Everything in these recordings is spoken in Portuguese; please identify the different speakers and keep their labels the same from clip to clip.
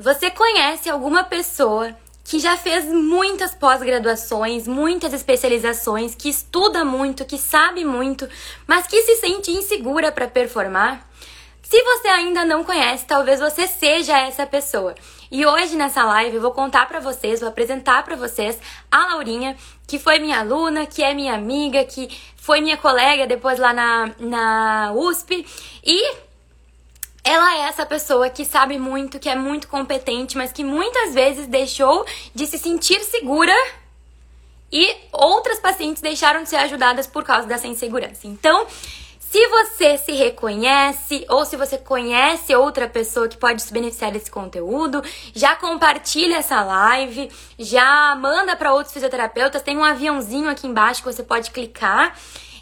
Speaker 1: Você conhece alguma pessoa que já fez muitas pós-graduações, muitas especializações, que estuda muito, que sabe muito, mas que se sente insegura para performar? Se você ainda não conhece, talvez você seja essa pessoa. E hoje nessa live eu vou contar para vocês, vou apresentar para vocês a Laurinha, que foi minha aluna, que é minha amiga, que foi minha colega depois lá na, na USP e ela é essa pessoa que sabe muito, que é muito competente, mas que muitas vezes deixou de se sentir segura e outras pacientes deixaram de ser ajudadas por causa dessa insegurança. Então, se você se reconhece ou se você conhece outra pessoa que pode se beneficiar desse conteúdo, já compartilha essa live, já manda para outros fisioterapeutas. Tem um aviãozinho aqui embaixo que você pode clicar.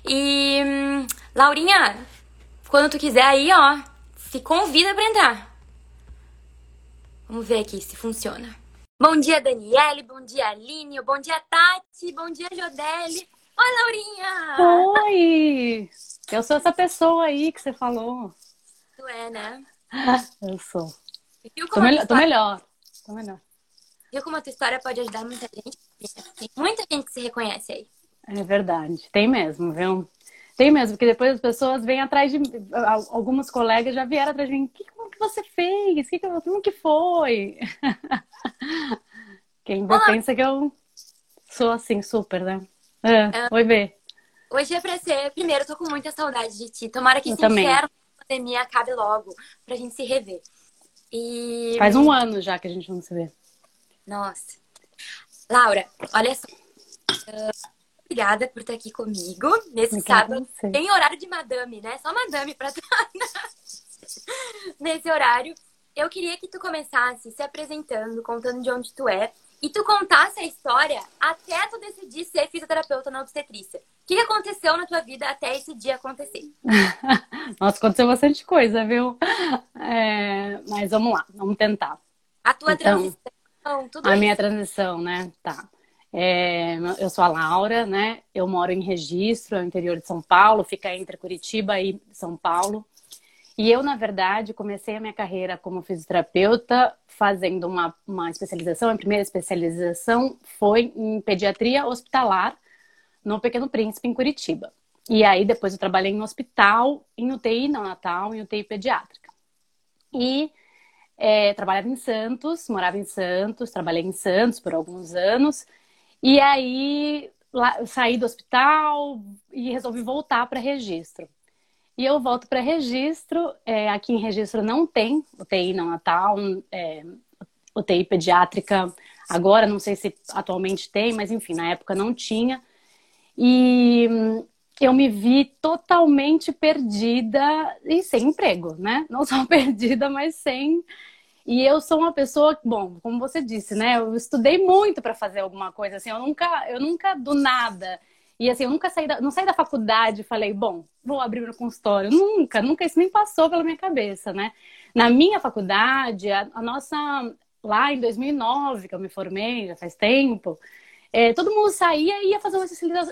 Speaker 1: E hum, Laurinha, quando tu quiser aí, ó, se convida para entrar. Vamos ver aqui se funciona. Bom dia, Daniele. Bom dia, Aline. Bom dia, Tati. Bom dia, Jodelle. Oi, Laurinha.
Speaker 2: Oi. Eu sou essa pessoa aí que você falou.
Speaker 1: Tu é, né?
Speaker 2: Eu sou. Tô, me... tô, melhor. Tô melhor.
Speaker 1: Viu como a tua história pode ajudar muita gente? Tem muita gente que se reconhece aí.
Speaker 2: É verdade. Tem mesmo, viu? Tem mesmo, porque depois as pessoas vêm atrás de. Algumas colegas já vieram atrás de mim. Que, como que você fez? Que, como que foi? Quem ainda pensa que eu sou assim, super, né? Ah, ah, oi, Bê.
Speaker 1: Hoje é pra ser. Primeiro, eu tô com muita saudade de ti. Tomara que esse inferno da pandemia acabe logo, pra gente se rever. E.
Speaker 2: Faz um ano já que a gente não se vê.
Speaker 1: Nossa. Laura, olha só. Obrigada por estar aqui comigo nesse obrigada sábado. Tem horário de madame, né? Só madame para estar nesse horário. Eu queria que tu começasse se apresentando, contando de onde tu é, e tu contasse a história até tu decidir ser fisioterapeuta na obstetrícia. O que aconteceu na tua vida até esse dia acontecer?
Speaker 2: Nossa, aconteceu bastante coisa, viu? É... Mas vamos lá, vamos tentar.
Speaker 1: A tua então, transição, tudo
Speaker 2: A
Speaker 1: isso.
Speaker 2: minha transição, né? Tá. É, eu sou a Laura, né? Eu moro em Registro, no interior de São Paulo, fica entre Curitiba e São Paulo. E eu, na verdade, comecei a minha carreira como fisioterapeuta fazendo uma, uma especialização. A primeira especialização foi em pediatria hospitalar no Pequeno Príncipe, em Curitiba. E aí, depois eu trabalhei em hospital, em UTI neonatal, em UTI pediátrica. E é, trabalhava em Santos, morava em Santos, trabalhei em Santos por alguns anos. E aí lá, saí do hospital e resolvi voltar para registro. E eu volto para registro. É, aqui em registro não tem UTI não natal, é, UTI pediátrica. Agora, não sei se atualmente tem, mas enfim, na época não tinha. E eu me vi totalmente perdida e sem emprego, né? Não só perdida, mas sem e eu sou uma pessoa, bom, como você disse, né? Eu estudei muito para fazer alguma coisa assim. Eu nunca, eu nunca do nada. E assim, eu nunca saí da, não saí da faculdade e falei, bom, vou abrir meu consultório. Nunca, nunca isso nem passou pela minha cabeça, né? Na minha faculdade, a, a nossa lá em 2009 que eu me formei, já faz tempo, é, todo mundo saía e ia fazer uma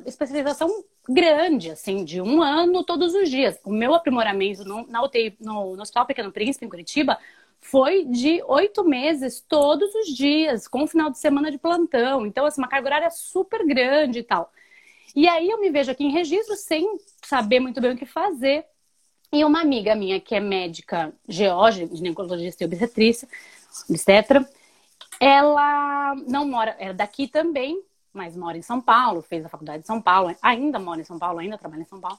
Speaker 2: especialização grande, assim, de um ano todos os dias. O meu aprimoramento no, na UTI, no, no Hospital Pequeno Príncipe, em Curitiba, foi de oito meses todos os dias, com final de semana de plantão. Então, assim, uma carga horária super grande e tal. E aí eu me vejo aqui em registro sem saber muito bem o que fazer. E uma amiga minha, que é médica geóloga, ginecologista e obstetrícia, obstetra, ela não mora, é daqui também, mas mora em São Paulo, fez a faculdade de São Paulo, ainda mora em São Paulo, ainda trabalha em São Paulo.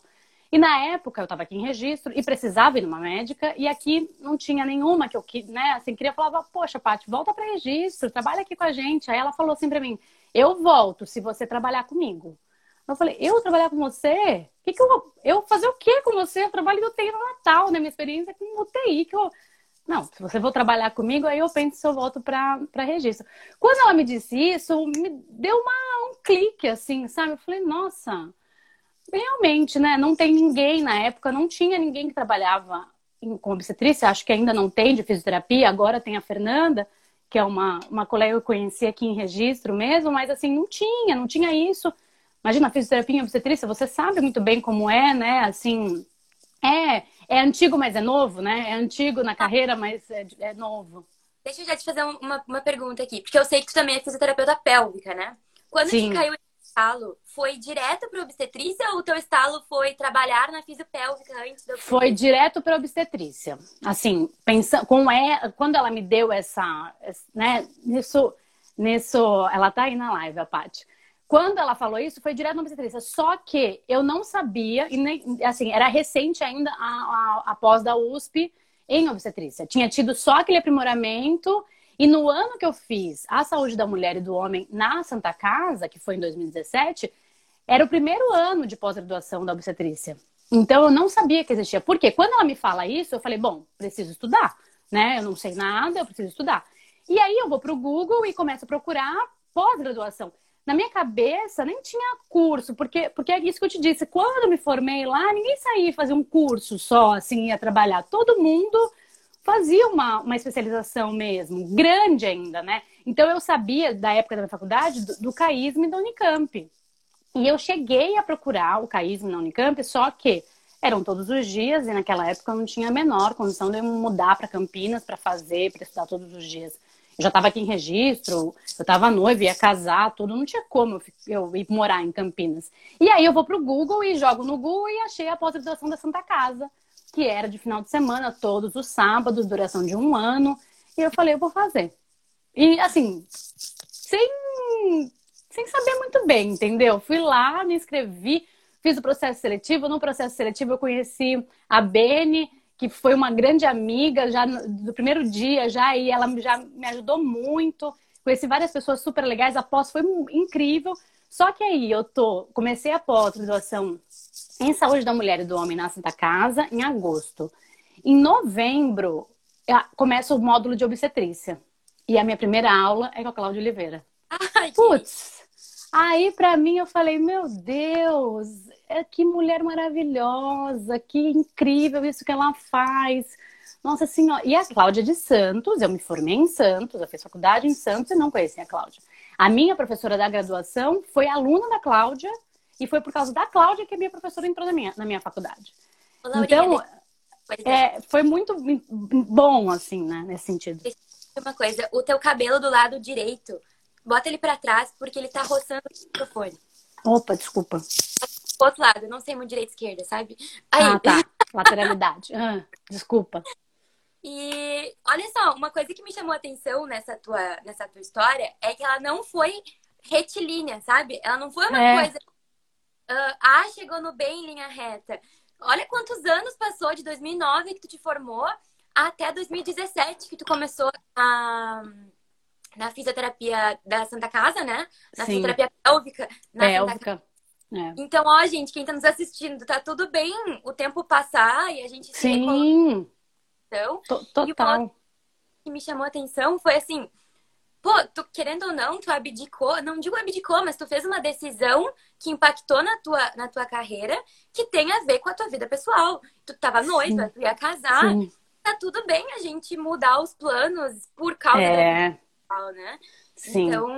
Speaker 2: E na época eu estava aqui em registro e precisava ir numa médica e aqui não tinha nenhuma que eu né, assim, queria falar, poxa, Paty, volta para registro, trabalha aqui com a gente. Aí ela falou assim para mim: "Eu volto se você trabalhar comigo". Eu falei: "Eu trabalhar com você? Que que eu eu fazer o quê com você? Eu trabalho no UTI no Natal, né? Minha experiência com UTI que eu não, se você for trabalhar comigo, aí eu penso se eu volto para registro. Quando ela me disse isso, me deu uma, um clique, assim, sabe? Eu falei, nossa, realmente, né? Não tem ninguém na época, não tinha ninguém que trabalhava em, com obstetrícia, acho que ainda não tem de fisioterapia, agora tem a Fernanda, que é uma, uma colega que eu conheci aqui em registro mesmo, mas assim, não tinha, não tinha isso. Imagina, fisioterapia em obstetrícia, você sabe muito bem como é, né? Assim, é, é antigo, mas é novo, né? É antigo na carreira, mas é, é novo.
Speaker 1: Deixa eu já te fazer uma, uma pergunta aqui, porque eu sei que tu também é fisioterapeuta pélvica, né? Quando Sim. te caiu esse estalo, foi direto para obstetrícia ou o teu estalo foi trabalhar na fisiopélvica antes da
Speaker 2: Foi direto para obstetrícia. Assim, pensando com é, quando ela me deu essa, né, nisso, nisso, ela tá aí na live, a Paty. Quando ela falou isso, foi direto na obstetrícia. Só que eu não sabia, e nem, assim, era recente ainda a, a, a pós da USP, em obstetrícia. Tinha tido só aquele aprimoramento. E no ano que eu fiz a saúde da mulher e do homem na Santa Casa, que foi em 2017, era o primeiro ano de pós-graduação da obstetrícia. Então eu não sabia que existia. Porque quando ela me fala isso, eu falei, bom, preciso estudar, né? Eu não sei nada, eu preciso estudar. E aí eu vou para o Google e começo a procurar pós-graduação na minha cabeça nem tinha curso, porque, porque é isso que eu te disse. Quando eu me formei lá, ninguém saía fazer um curso só, assim, ia trabalhar. Todo mundo fazia uma, uma especialização mesmo, grande ainda, né? Então eu sabia, da época da minha faculdade, do, do caísmo e da Unicamp. E eu cheguei a procurar o caísmo na Unicamp, só que eram todos os dias e naquela época eu não tinha a menor condição de eu mudar para Campinas para fazer, para estudar todos os dias já estava aqui em registro, eu estava noiva, ia casar, tudo, não tinha como eu, ir morar em Campinas. E aí eu vou pro Google e jogo no Google e achei a pós-graduação da Santa Casa, que era de final de semana, todos os sábados, duração de um ano. E eu falei, eu vou fazer. E assim, sem, sem saber muito bem, entendeu? Fui lá, me inscrevi, fiz o processo seletivo. No processo seletivo eu conheci a Bene, que foi uma grande amiga já do primeiro dia já e ela já me ajudou muito. Conheci várias pessoas super legais, a pós foi incrível. Só que aí eu tô, comecei a pós-graduação em saúde da mulher e do homem na Santa Casa em agosto. Em novembro começa o módulo de obstetrícia. E a minha primeira aula é com a Cláudia Oliveira. Ai, Putz! Aí para mim eu falei, meu Deus, é, que mulher maravilhosa, que incrível isso que ela faz. Nossa Senhora. E a Cláudia de Santos, eu me formei em Santos, eu fiz faculdade em Santos e não conhecia a Cláudia. A minha professora da graduação foi aluna da Cláudia e foi por causa da Cláudia que a minha professora entrou na minha, na minha faculdade. então, é, foi muito bom, assim, né, nesse sentido.
Speaker 1: Uma coisa, o teu cabelo do lado direito, bota ele para trás porque ele tá roçando o microfone.
Speaker 2: Opa, desculpa
Speaker 1: outro lado, não sei muito direita esquerda, sabe?
Speaker 2: Aí... Ah, tá. Lateralidade. Ah, desculpa.
Speaker 1: E olha só, uma coisa que me chamou a atenção nessa tua, nessa tua história é que ela não foi retilínea, sabe? Ela não foi uma é. coisa. Uh, ah, chegou no bem em linha reta. Olha quantos anos passou de 2009 que tu te formou até 2017 que tu começou a na fisioterapia da Santa Casa, né? Na Sim. fisioterapia pélvica. Na
Speaker 2: pélvica.
Speaker 1: É. Então, ó, gente, quem tá nos assistindo, tá tudo bem o tempo passar e a gente
Speaker 2: Sim.
Speaker 1: Então,
Speaker 2: total.
Speaker 1: E o que me chamou a atenção foi assim, pô, tu querendo ou não, tu abdicou, não digo abdicou, mas tu fez uma decisão que impactou na tua, na tua carreira, que tem a ver com a tua vida pessoal. Tu tava noiva, Sim. tu ia casar. Sim. Tá tudo bem a gente mudar os planos por causa
Speaker 2: é.
Speaker 1: da pessoal, né?
Speaker 2: Sim. Então,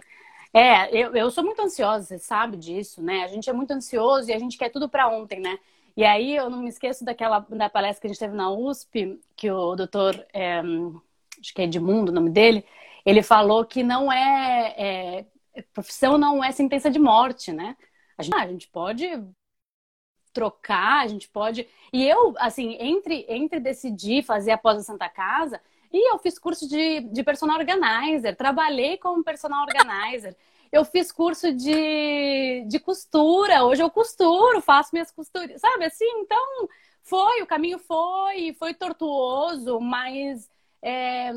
Speaker 2: é, eu, eu sou muito ansiosa, você sabe disso, né? A gente é muito ansioso e a gente quer tudo para ontem, né? E aí eu não me esqueço daquela da palestra que a gente teve na USP, que o doutor, é, acho que é Edmundo o nome dele, ele falou que não é, é profissão não é sentença de morte, né? A gente, a gente pode trocar, a gente pode. E eu, assim, entre, entre decidir fazer após a Santa Casa, e eu fiz curso de, de personal organizer, trabalhei como personal organizer. Eu fiz curso de, de costura, hoje eu costuro, faço minhas costuras, sabe assim? Então, foi, o caminho foi, foi tortuoso, mas é,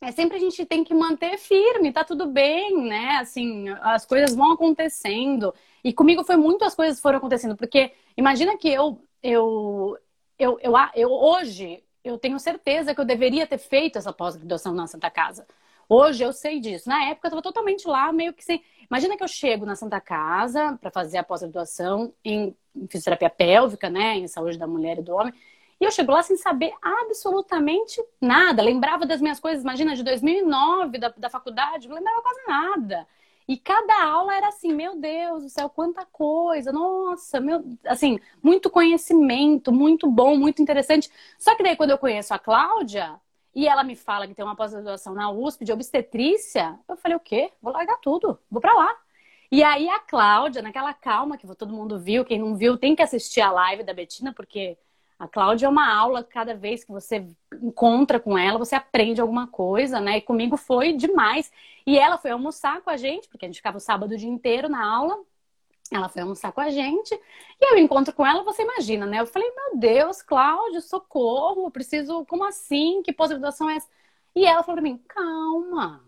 Speaker 2: é sempre a gente tem que manter firme, tá tudo bem, né? Assim, as coisas vão acontecendo. E comigo foi muito as coisas foram acontecendo, porque imagina que eu, eu, eu, eu, eu hoje eu tenho certeza que eu deveria ter feito essa pós-graduação na Santa Casa. Hoje eu sei disso. Na época eu estava totalmente lá, meio que sem. Imagina que eu chego na Santa Casa para fazer a pós-graduação em fisioterapia pélvica, né, em saúde da mulher e do homem. E eu chego lá sem saber absolutamente nada. Lembrava das minhas coisas, imagina, de 2009, da, da faculdade, não lembrava quase nada. E cada aula era assim, meu Deus do céu, quanta coisa, nossa, meu, assim, muito conhecimento, muito bom, muito interessante. Só que daí quando eu conheço a Cláudia, e ela me fala que tem uma pós-graduação na USP de obstetrícia, eu falei, o quê? Vou largar tudo, vou para lá. E aí a Cláudia, naquela calma que todo mundo viu, quem não viu tem que assistir a live da Betina, porque a Cláudia é uma aula, cada vez que você encontra com ela, você aprende alguma coisa, né? E comigo foi demais. E ela foi almoçar com a gente, porque a gente ficava o sábado o dia inteiro na aula. Ela foi almoçar com a gente. E eu encontro com ela, você imagina, né? Eu falei, meu Deus, Cláudia, socorro, preciso. Como assim? Que pós-graduação é essa? E ela falou pra mim, calma.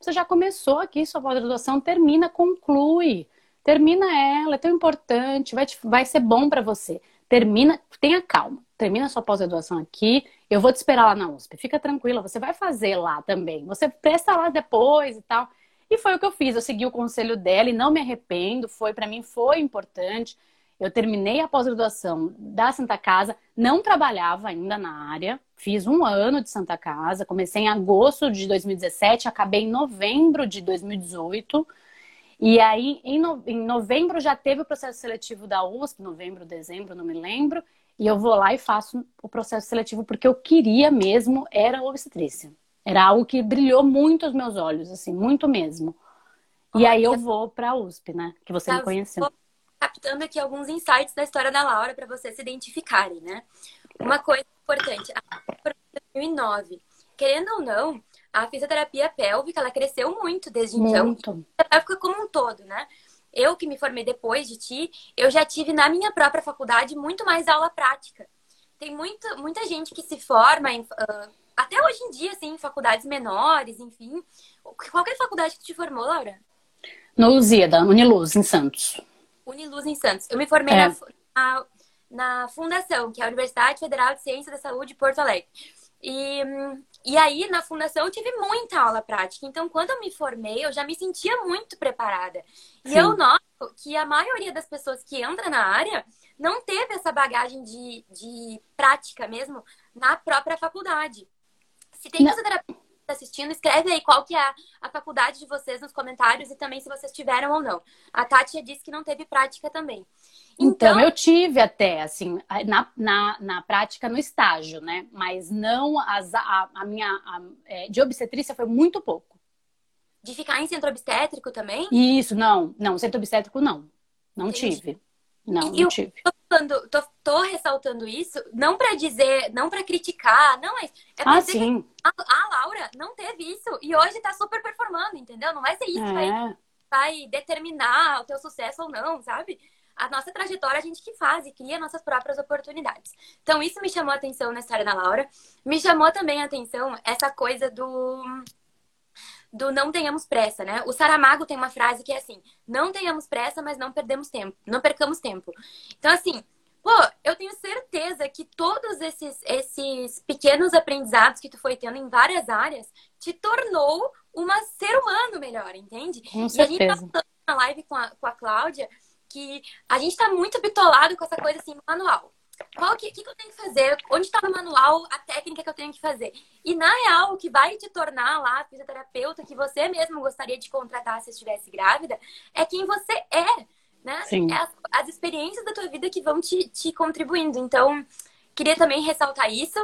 Speaker 2: Você já começou aqui sua pós-graduação, termina, conclui. Termina ela, é tão importante, vai, te, vai ser bom para você termina, tenha calma, termina sua pós-graduação aqui, eu vou te esperar lá na USP. Fica tranquila, você vai fazer lá também. Você presta lá depois e tal. E foi o que eu fiz. Eu segui o conselho dela e não me arrependo. Foi para mim foi importante. Eu terminei a pós-graduação da Santa Casa, não trabalhava ainda na área. Fiz um ano de Santa Casa, comecei em agosto de 2017, acabei em novembro de 2018. E aí, em, no, em novembro, já teve o processo seletivo da USP, novembro, dezembro, não me lembro. E eu vou lá e faço o processo seletivo porque eu queria mesmo, era obstetrícia. Era algo que brilhou muito os meus olhos, assim, muito mesmo. E aí eu vou para a USP, né? Que você tá, me conheceu.
Speaker 1: captando aqui alguns insights da história da Laura para vocês se identificarem, né? Uma coisa importante, a 2009. Querendo ou não, a fisioterapia pélvica, ela cresceu muito desde então.
Speaker 2: Muito.
Speaker 1: A pélvica como um todo, né? Eu que me formei depois de ti, eu já tive na minha própria faculdade muito mais aula prática. Tem muito, muita gente que se forma em, uh, até hoje em dia, assim, em faculdades menores, enfim. Qual é a faculdade que te formou, Laura?
Speaker 2: No da Uniluz, em Santos.
Speaker 1: Uniluz, em Santos. Eu me formei é. na, na, na Fundação, que é a Universidade Federal de Ciência da Saúde de Porto Alegre. E, e aí, na fundação, eu tive muita aula prática. Então, quando eu me formei, eu já me sentia muito preparada. E Sim. eu noto que a maioria das pessoas que entra na área não teve essa bagagem de, de prática mesmo na própria faculdade. Se tem fisioterapeuta assistindo, escreve aí qual que é a, a, faculdade de vocês nos comentários e também se vocês tiveram ou não. A Tati disse que não teve prática também.
Speaker 2: Então, então, eu tive até, assim, na, na, na prática no estágio, né? Mas não as, a, a minha. A, é, de obstetrícia foi muito pouco.
Speaker 1: De ficar em centro obstétrico também?
Speaker 2: Isso, não. Não, centro obstétrico não. Não Entendi. tive. Não, não tive.
Speaker 1: Tô, falando, tô, tô, ressaltando isso, não para dizer, não para criticar, não é. é
Speaker 2: ah, sim.
Speaker 1: A, a, Laura não teve isso e hoje tá super performando, entendeu? Não vai ser isso é. que vai, vai determinar o teu sucesso ou não, sabe? a nossa trajetória a gente que faz e cria nossas próprias oportunidades. Então, isso me chamou a atenção na história da Laura. Me chamou também a atenção essa coisa do do não tenhamos pressa, né? O Saramago tem uma frase que é assim: não tenhamos pressa, mas não perdemos tempo, não percamos tempo. Então, assim, pô, eu tenho certeza que todos esses, esses pequenos aprendizados que tu foi tendo em várias áreas te tornou uma ser humano melhor, entende?
Speaker 2: Com certeza.
Speaker 1: E a gente tá na live com a, com a Cláudia que a gente está muito bitolado com essa coisa assim, manual. Qual que, que, que eu tenho que fazer? Onde está no manual a técnica que eu tenho que fazer? E na real, o que vai te tornar lá fisioterapeuta que você mesmo gostaria de contratar se estivesse grávida é quem você é, né?
Speaker 2: Sim.
Speaker 1: É as, as experiências da tua vida que vão te, te contribuindo. Então, queria também ressaltar isso.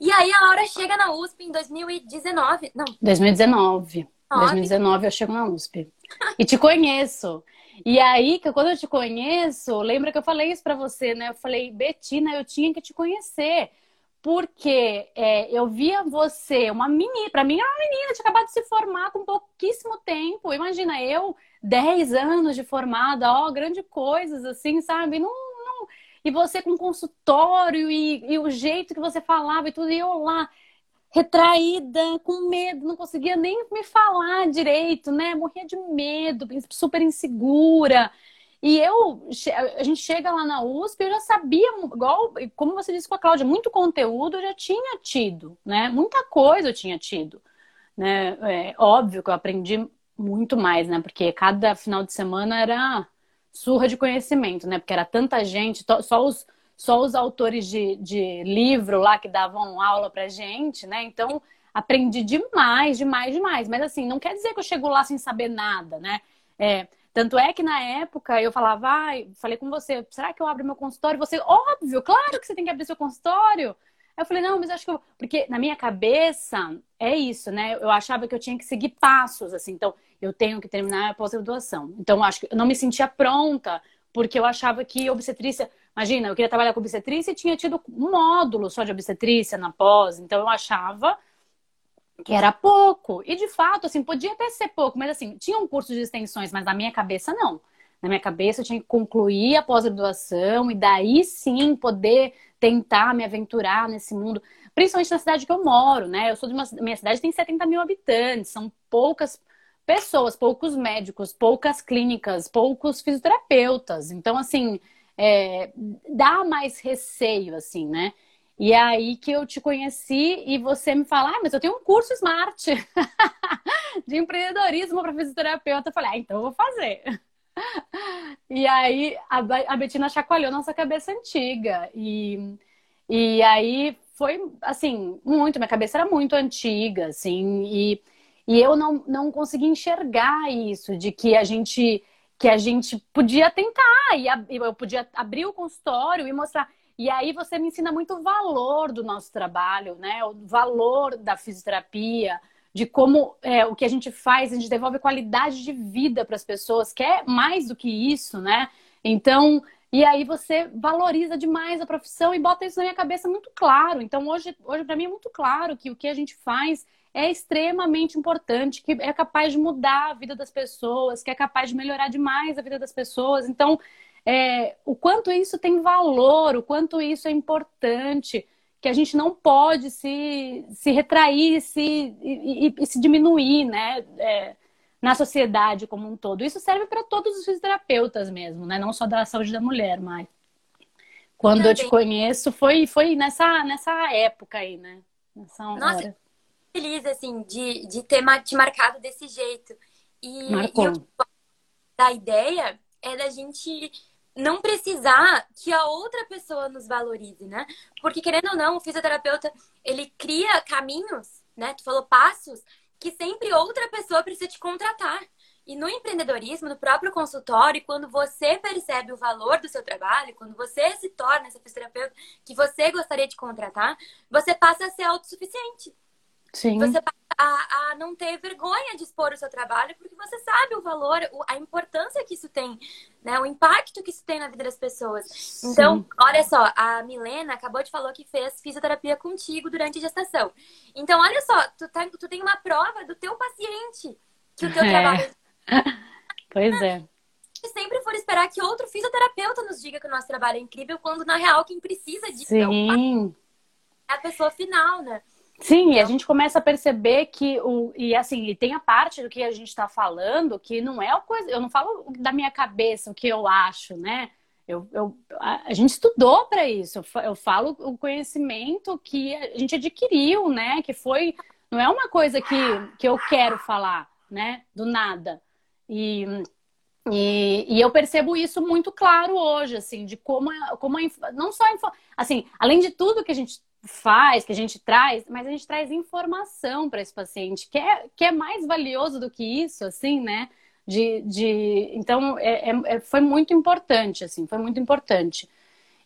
Speaker 1: E aí a Laura chega na USP em 2019. Não.
Speaker 2: 2019. 2019 eu chego na USP. E te conheço. E aí, que quando eu te conheço, lembra que eu falei isso para você, né? Eu falei, Betina, eu tinha que te conhecer. Porque é, eu via você, uma menina, para mim era uma menina, tinha acabado de se formar com pouquíssimo tempo. Imagina, eu, 10 anos de formada, ó, grande coisas, assim, sabe? Não, não... E você com consultório e, e o jeito que você falava e tudo, e eu lá retraída, com medo, não conseguia nem me falar direito, né? Morria de medo, super insegura. E eu, a gente chega lá na USP, eu já sabia, igual, como você disse com a Cláudia, muito conteúdo eu já tinha tido, né? Muita coisa eu tinha tido, né? É, óbvio que eu aprendi muito mais, né? Porque cada final de semana era surra de conhecimento, né? Porque era tanta gente, só os só os autores de, de livro lá que davam aula pra gente, né? Então, aprendi demais, demais, demais. Mas assim, não quer dizer que eu chego lá sem saber nada, né? É, tanto é que na época eu falava, ah, falei com você, será que eu abro meu consultório? Você, óbvio, claro que você tem que abrir seu consultório. Aí eu falei, não, mas acho que eu. Porque na minha cabeça é isso, né? Eu achava que eu tinha que seguir passos, assim. Então, eu tenho que terminar a pós-graduação. Então, acho que eu não me sentia pronta, porque eu achava que obstetrícia. Imagina, eu queria trabalhar com obstetrícia e tinha tido um módulo só de obstetrícia na pós. Então, eu achava que era pouco. E de fato, assim, podia até ser pouco, mas assim, tinha um curso de extensões, mas na minha cabeça não. Na minha cabeça eu tinha que concluir a pós-graduação e daí sim poder tentar me aventurar nesse mundo, principalmente na cidade que eu moro, né? Eu sou de uma minha cidade tem 70 mil habitantes, são poucas pessoas, poucos médicos, poucas clínicas, poucos fisioterapeutas. Então, assim, é, dá mais receio, assim, né? E é aí que eu te conheci e você me fala, ah, mas eu tenho um curso Smart de empreendedorismo para fisioterapeuta. Eu falei, ah, então eu vou fazer. E aí a, Betina chacoalhou nossa cabeça antiga. E, e aí foi, assim, muito, minha cabeça era muito antiga, assim, e, e eu não, não consegui enxergar isso, de que a gente que a gente podia tentar, e eu podia abrir o consultório e mostrar. E aí você me ensina muito o valor do nosso trabalho, né? O valor da fisioterapia, de como é, o que a gente faz, a gente devolve qualidade de vida para as pessoas, que é mais do que isso, né? Então, e aí você valoriza demais a profissão e bota isso na minha cabeça muito claro. Então, hoje, hoje para mim é muito claro que o que a gente faz é extremamente importante, que é capaz de mudar a vida das pessoas, que é capaz de melhorar demais a vida das pessoas. Então, é, o quanto isso tem valor, o quanto isso é importante que a gente não pode se, se retrair se, e, e, e se diminuir, né? É, na sociedade como um todo. Isso serve para todos os fisioterapeutas mesmo, né? Não só da saúde da mulher, mas quando Também. eu te conheço foi foi nessa nessa época aí, né? Nessa
Speaker 1: Nossa, hora. Feliz assim de, de ter te marcado desse jeito. E,
Speaker 2: Marcou. e
Speaker 1: eu, da ideia é da gente não precisar que a outra pessoa nos valorize, né? Porque querendo ou não, o fisioterapeuta, ele cria caminhos, né? Tu falou passos que sempre outra pessoa precisa te contratar. E no empreendedorismo, no próprio consultório, quando você percebe o valor do seu trabalho, quando você se torna essa fisioterapeuta que você gostaria de contratar, você passa a ser autossuficiente.
Speaker 2: Sim.
Speaker 1: Você passa a, a não ter vergonha de expor o seu trabalho, porque você sabe o valor, a importância que isso tem, né? O impacto que isso tem na vida das pessoas. Então, Sim. olha só, a Milena acabou de falar que fez fisioterapia contigo durante a gestação. Então, olha só, tu, tá, tu tem uma prova do teu paciente que o teu é. trabalho.
Speaker 2: pois é.
Speaker 1: E sempre for esperar que outro fisioterapeuta nos diga que o nosso trabalho é incrível, quando na real quem precisa disso
Speaker 2: Sim.
Speaker 1: é a pessoa final, né?
Speaker 2: Sim, e a gente começa a perceber que o e assim, e tem a parte do que a gente está falando que não é o coisa, eu não falo da minha cabeça o que eu acho, né? Eu, eu a, a gente estudou para isso. Eu falo o conhecimento que a gente adquiriu, né? Que foi não é uma coisa que, que eu quero falar, né? Do nada. E, e, e eu percebo isso muito claro hoje, assim, de como, como a, não só a, assim, além de tudo que a gente faz, que a gente traz, mas a gente traz informação para esse paciente, que é, que é mais valioso do que isso, assim, né? De, de... Então, é, é, é foi muito importante, assim, foi muito importante.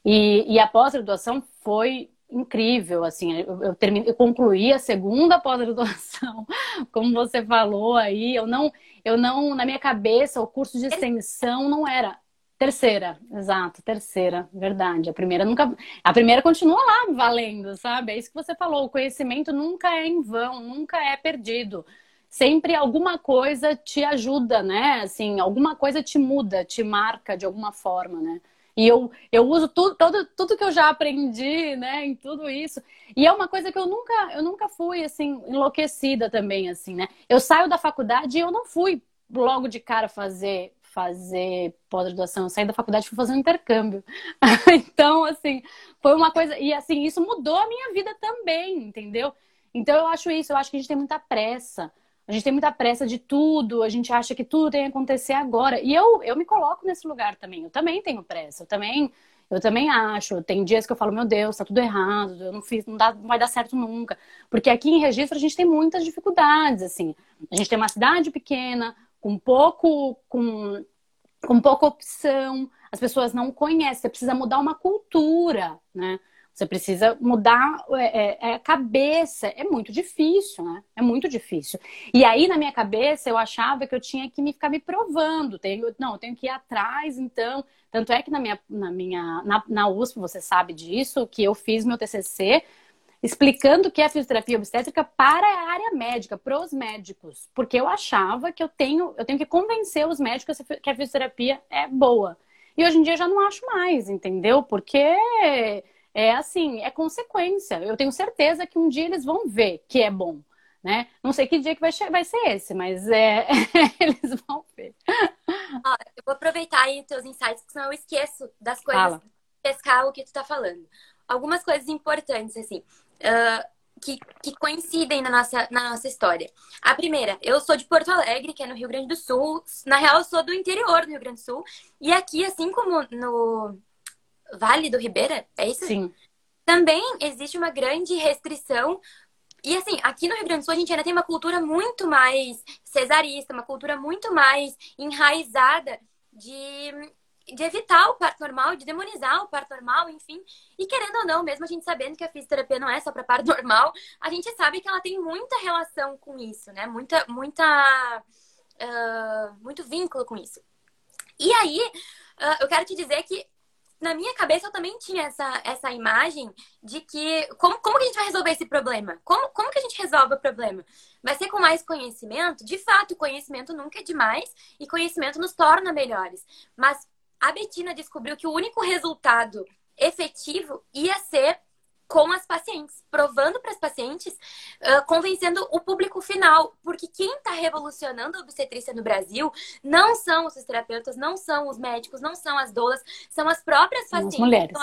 Speaker 2: E, e a pós-graduação foi incrível, assim, eu, eu, terminei, eu concluí a segunda pós-graduação, como você falou aí, eu não, eu não, na minha cabeça, o curso de extensão não era, Terceira, exato, terceira, verdade. A primeira nunca. A primeira continua lá valendo, sabe? É isso que você falou. O conhecimento nunca é em vão, nunca é perdido. Sempre alguma coisa te ajuda, né? Assim, alguma coisa te muda, te marca de alguma forma, né? E eu, eu uso tudo, todo, tudo que eu já aprendi, né, em tudo isso. E é uma coisa que eu nunca, eu nunca fui, assim, enlouquecida também, assim, né? Eu saio da faculdade e eu não fui logo de cara fazer fazer pós-graduação, saí da faculdade e fui fazer um intercâmbio. então, assim, foi uma coisa. E assim, isso mudou a minha vida também, entendeu? Então eu acho isso, eu acho que a gente tem muita pressa. A gente tem muita pressa de tudo, a gente acha que tudo tem que acontecer agora. E eu, eu me coloco nesse lugar também. Eu também tenho pressa, eu também, eu também acho. Tem dias que eu falo, meu Deus, tá tudo errado, eu não fiz, não, dá, não vai dar certo nunca. Porque aqui em registro a gente tem muitas dificuldades, assim. A gente tem uma cidade pequena, com pouco, com, com pouca opção, as pessoas não conhecem, você precisa mudar uma cultura, né? Você precisa mudar é, é, é, a cabeça. É muito difícil, né? É muito difícil. E aí, na minha cabeça, eu achava que eu tinha que me ficar me provando. Tenho, não, eu tenho que ir atrás, então. Tanto é que na minha, na minha na, na USP, você sabe disso, que eu fiz meu TCC explicando o que é fisioterapia obstétrica para a área médica, para os médicos, porque eu achava que eu tenho, eu tenho que convencer os médicos que a fisioterapia é boa. E hoje em dia eu já não acho mais, entendeu? Porque é assim, é consequência. Eu tenho certeza que um dia eles vão ver que é bom, né? Não sei que dia que vai, vai ser esse, mas é, eles vão ver.
Speaker 1: Ó, eu vou aproveitar aí os teus insights, senão eu esqueço das coisas, Fala. pescar o que tu tá falando. Algumas coisas importantes, assim, uh, que, que coincidem na nossa, na nossa história. A primeira, eu sou de Porto Alegre, que é no Rio Grande do Sul. Na real, eu sou do interior do Rio Grande do Sul. E aqui, assim como no Vale do Ribeira, é isso?
Speaker 2: Sim.
Speaker 1: Também existe uma grande restrição. E assim, aqui no Rio Grande do Sul a gente ainda tem uma cultura muito mais cesarista, uma cultura muito mais enraizada de, de evitar o parto normal, de demonizar o parto normal, enfim. E querendo ou não, mesmo a gente sabendo que a fisioterapia não é só para parto normal, a gente sabe que ela tem muita relação com isso, né? Muita, muita, uh, muito vínculo com isso. E aí, uh, eu quero te dizer que na minha cabeça eu também tinha essa, essa imagem de que como, como que a gente vai resolver esse problema? Como, como que a gente resolve o problema? Vai ser com mais conhecimento? De fato, conhecimento nunca é demais e conhecimento nos torna melhores. Mas a Betina descobriu que o único resultado efetivo ia ser com as pacientes, provando para as pacientes, uh, convencendo o público final, porque quem está revolucionando a obstetrícia no Brasil não são os terapeutas, não são os médicos, não são as doulas, são as próprias são pacientes. As
Speaker 2: mulheres.
Speaker 1: Estão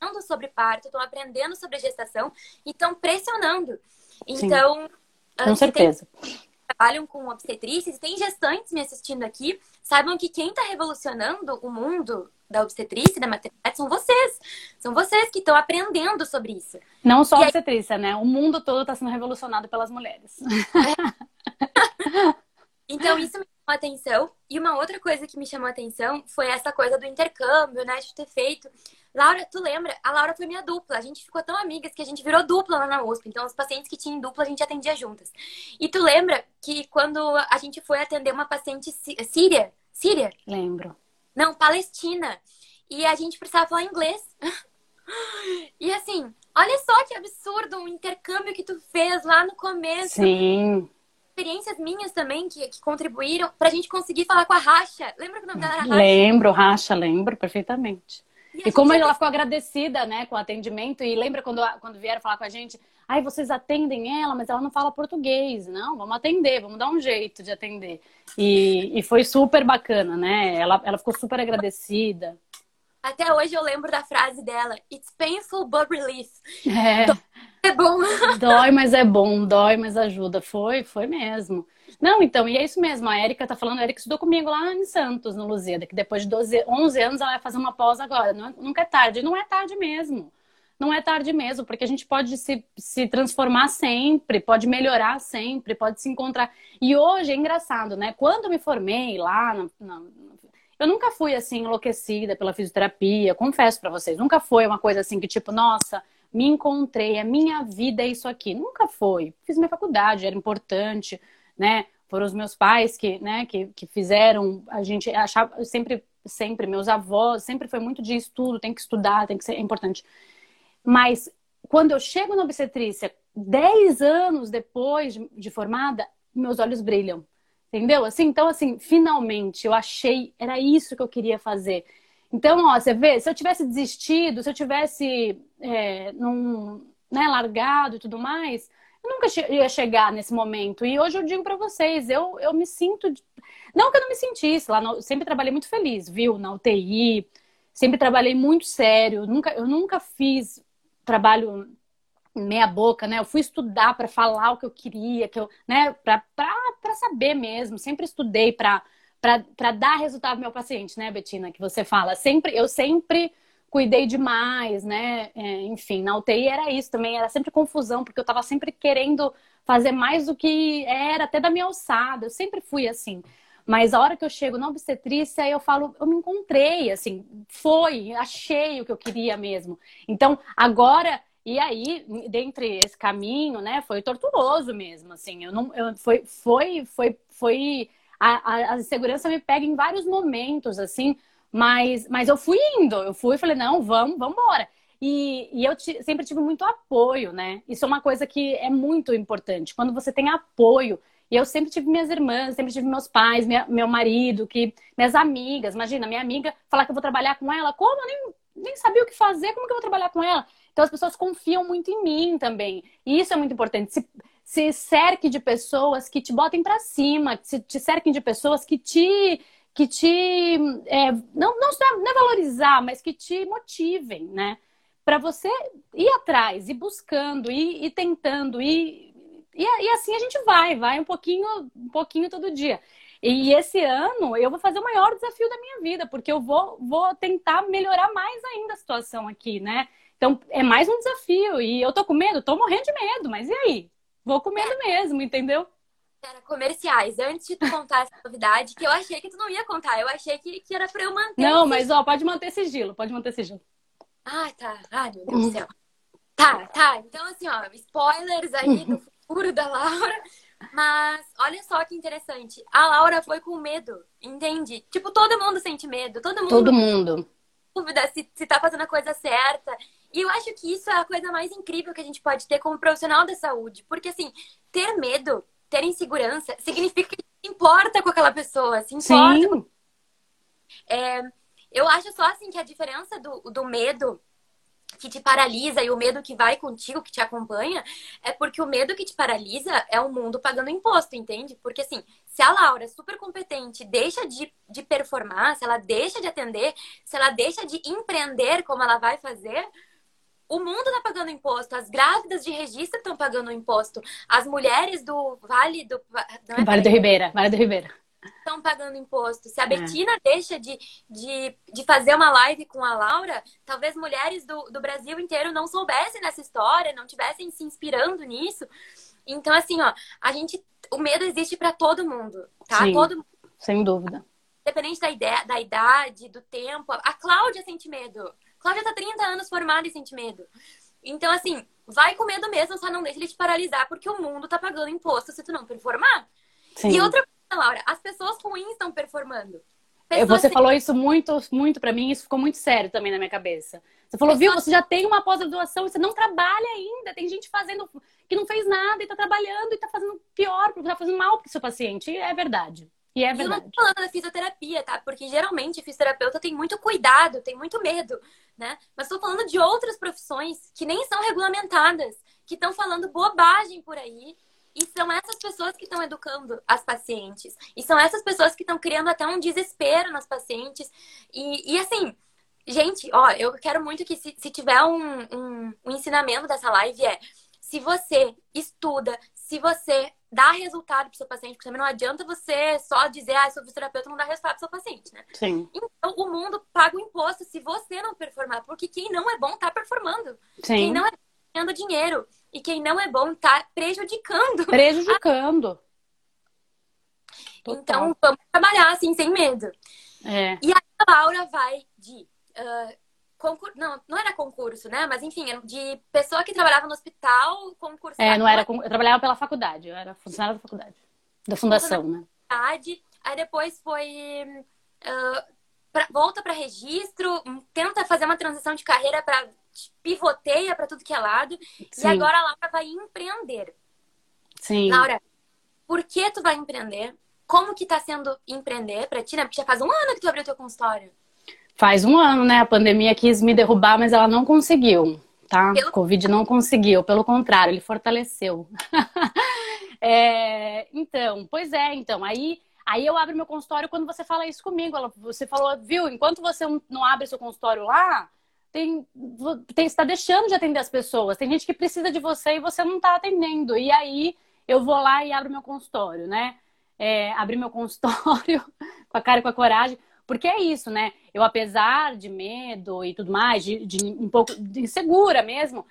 Speaker 1: aprendendo sobre parto, estão aprendendo sobre gestação e estão pressionando. Então,
Speaker 2: Sim, com certeza.
Speaker 1: Tem trabalham com obstetrícia, se tem gestantes me assistindo aqui, saibam que quem está revolucionando o mundo da obstetrícia e da maternidade são vocês. São vocês que estão aprendendo sobre isso.
Speaker 2: Não só a obstetrícia, aí... né? O mundo todo está sendo revolucionado pelas mulheres.
Speaker 1: É. Então, isso me atenção. E uma outra coisa que me chamou a atenção foi essa coisa do intercâmbio, né? De ter feito Laura, tu lembra? A Laura foi minha dupla. A gente ficou tão amigas que a gente virou dupla lá na USP. Então, os pacientes que tinham dupla, a gente atendia juntas. E tu lembra que quando a gente foi atender uma paciente síria? Síria?
Speaker 2: Lembro.
Speaker 1: Não, Palestina. E a gente precisava falar inglês. E assim, olha só que absurdo o intercâmbio que tu fez lá no começo.
Speaker 2: Sim.
Speaker 1: Experiências minhas também que, que contribuíram pra gente conseguir falar com a Racha. Lembra que o nome dela era Racha?
Speaker 2: Lembro, Racha, lembro perfeitamente. E, e como ela ficou agradecida, né, com o atendimento. E lembra quando, quando vieram falar com a gente? Ai, vocês atendem ela, mas ela não fala português. Não, vamos atender, vamos dar um jeito de atender. E, e foi super bacana, né? Ela, ela ficou super agradecida.
Speaker 1: Até hoje eu lembro da frase dela: It's painful but relief.
Speaker 2: É.
Speaker 1: É bom.
Speaker 2: Dói, mas é bom. Dói, mas ajuda. Foi, foi mesmo. Não, então, e é isso mesmo. A Erika tá falando, a Erika estudou comigo lá em Santos, no Luzeda, que depois de 12, 11 anos ela vai fazer uma pós agora. Não, nunca é tarde. Não é tarde mesmo. Não é tarde mesmo, porque a gente pode se, se transformar sempre, pode melhorar sempre, pode se encontrar. E hoje é engraçado, né? Quando eu me formei lá, na, na, eu nunca fui assim enlouquecida pela fisioterapia, confesso para vocês. Nunca foi uma coisa assim que tipo, nossa, me encontrei, a minha vida é isso aqui. Nunca foi. Fiz minha faculdade, era importante né? Foram os meus pais que, né, que, que fizeram, a gente achava, sempre, sempre, meus avós, sempre foi muito de estudo, tem que estudar, tem que ser, é importante. Mas quando eu chego na obstetrícia, 10 anos depois de, de formada, meus olhos brilham. Entendeu? Assim, então, assim, finalmente eu achei, era isso que eu queria fazer. Então, ó, você vê, se eu tivesse desistido, se eu tivesse é, num, né, largado e tudo mais, eu nunca ia chegar nesse momento. E hoje eu digo para vocês, eu, eu me sinto. Não que eu não me sentisse, lá no... sempre trabalhei muito feliz, viu? Na UTI, sempre trabalhei muito sério. Nunca, eu nunca fiz trabalho meia boca, né? Eu fui estudar para falar o que eu queria, que eu, né? Para saber mesmo. Sempre estudei para para dar resultado ao meu paciente, né, Betina? Que você fala. Sempre, eu sempre cuidei demais, né? É, enfim, na UTI era isso também, era sempre confusão, porque eu estava sempre querendo fazer mais do que era, até da minha alçada, eu sempre fui assim. Mas a hora que eu chego na obstetrícia, eu falo, eu me encontrei, assim, foi, achei o que eu queria mesmo. Então, agora e aí, dentre esse caminho, né, foi torturoso mesmo, assim, eu não, eu, foi, foi, foi, foi, a, a, a insegurança me pega em vários momentos, assim, mas, mas eu fui indo, eu fui e falei, não, vamos, vamos embora. E, e eu sempre tive muito apoio, né? Isso é uma coisa que é muito importante. Quando você tem apoio, e eu sempre tive minhas irmãs, sempre tive meus pais, minha, meu marido, que minhas amigas. Imagina, minha amiga falar que eu vou trabalhar com ela, como? Eu nem, nem sabia o que fazer, como que eu vou trabalhar com ela? Então as pessoas confiam muito em mim também. E isso é muito importante. Se, se cerque de pessoas que te botem para cima, se te cerquem de pessoas que te que te é, não, não, não é valorizar, mas que te motivem, né? Para você ir atrás, ir buscando, ir, ir tentando, ir, e, e assim a gente vai, vai um pouquinho, um pouquinho todo dia. E esse ano eu vou fazer o maior desafio da minha vida, porque eu vou, vou tentar melhorar mais ainda a situação aqui, né? Então, é mais um desafio. E eu tô com medo? Tô morrendo de medo, mas e aí? Vou com medo mesmo, entendeu?
Speaker 1: Era comerciais. Antes de tu contar essa novidade, que eu achei que tu não ia contar. Eu achei que, que era pra eu manter.
Speaker 2: Não, mas ó, pode manter sigilo, pode manter sigilo.
Speaker 1: Ah, tá. Ai, meu Deus do céu. Tá, tá. Então, assim, ó, spoilers aí do futuro da Laura. Mas olha só que interessante. A Laura foi com medo, entende? Tipo, todo mundo sente medo. Todo mundo.
Speaker 2: Todo mundo.
Speaker 1: Dúvida se, se tá fazendo a coisa certa. E eu acho que isso é a coisa mais incrível que a gente pode ter como profissional da saúde. Porque, assim, ter medo, ter insegurança, significa que se importa com aquela pessoa, se importa. Sim. Com... É, eu acho só, assim, que a diferença do, do medo que te paralisa e o medo que vai contigo, que te acompanha, é porque o medo que te paralisa é o mundo pagando imposto, entende? Porque assim, se a Laura, super competente, deixa de, de performar, se ela deixa de atender, se ela deixa de empreender como ela vai fazer, o mundo está pagando imposto, as grávidas de registro estão pagando imposto, as mulheres do Vale do.
Speaker 2: É vale do Ribeira, Vale do Ribeira.
Speaker 1: Estão pagando imposto. Se a é. Betina deixa de, de, de fazer uma live com a Laura, talvez mulheres do, do Brasil inteiro não soubessem dessa história, não tivessem se inspirando nisso. Então, assim, ó, a gente. O medo existe para todo mundo, tá?
Speaker 2: Sim,
Speaker 1: todo
Speaker 2: Sem dúvida.
Speaker 1: Independente da, ideia, da idade, do tempo. A Cláudia sente medo. Cláudia tá 30 anos formada e sente medo. Então, assim, vai com medo mesmo, só não deixa ele te paralisar, porque o mundo tá pagando imposto se tu não performar. Sim. E outra coisa, Laura, as pessoas ruins estão performando.
Speaker 2: Pessoas você sem... falou isso muito, muito para mim, isso ficou muito sério também na minha cabeça. Você falou, pessoas... viu, você já tem uma pós-graduação e você não trabalha ainda. Tem gente fazendo que não fez nada e tá trabalhando e tá fazando pior, tá fazendo mal pro seu paciente. E é verdade. E é verdade.
Speaker 1: eu não tô falando da fisioterapia, tá? Porque geralmente fisioterapeuta tem muito cuidado, tem muito medo, né? Mas tô falando de outras profissões que nem são regulamentadas, que estão falando bobagem por aí. E são essas pessoas que estão educando as pacientes. E são essas pessoas que estão criando até um desespero nas pacientes. E, e assim, gente, ó, eu quero muito que se, se tiver um, um, um ensinamento dessa live é se você estuda, se você dá resultado para o seu paciente, porque também não adianta você só dizer, ah, sou fisioterapeuta, não dá resultado para o seu paciente, né?
Speaker 2: Sim.
Speaker 1: Então, o mundo paga o imposto se você não performar, porque quem não é bom tá performando.
Speaker 2: Sim.
Speaker 1: Quem não é ganhando dinheiro e quem não é bom tá prejudicando.
Speaker 2: Prejudicando.
Speaker 1: Total. Então, vamos trabalhar assim, sem medo.
Speaker 2: É.
Speaker 1: E a Laura vai de uh, concurso. Não, não era concurso, né? Mas enfim, de pessoa que trabalhava no hospital, concurso.
Speaker 2: É, não era. Eu trabalhava pela faculdade, eu era funcionária da faculdade. Da fundação, né?
Speaker 1: Faculdade, aí depois foi. Uh, pra, volta para registro, tenta fazer uma transição de carreira para pivoteia para tudo que é lado. Sim. E agora a Laura vai empreender.
Speaker 2: Sim.
Speaker 1: Laura, por que tu vai empreender? Como que tá sendo empreender para ti, né? Porque já faz um ano que tu abriu teu consultório.
Speaker 2: Faz um ano, né? A pandemia quis me derrubar, mas ela não conseguiu, tá? O Covid não conseguiu, pelo contrário, ele fortaleceu. é, então, pois é, então, aí, aí eu abro meu consultório quando você fala isso comigo. Ela, você falou, viu, enquanto você não abre seu consultório lá, tem, tem, está deixando de atender as pessoas. Tem gente que precisa de você e você não está atendendo. E aí eu vou lá e abro meu consultório, né? É, abrir meu consultório com a cara e com a coragem. Porque é isso, né? Eu, apesar de medo e tudo mais, de, de um pouco de insegura mesmo,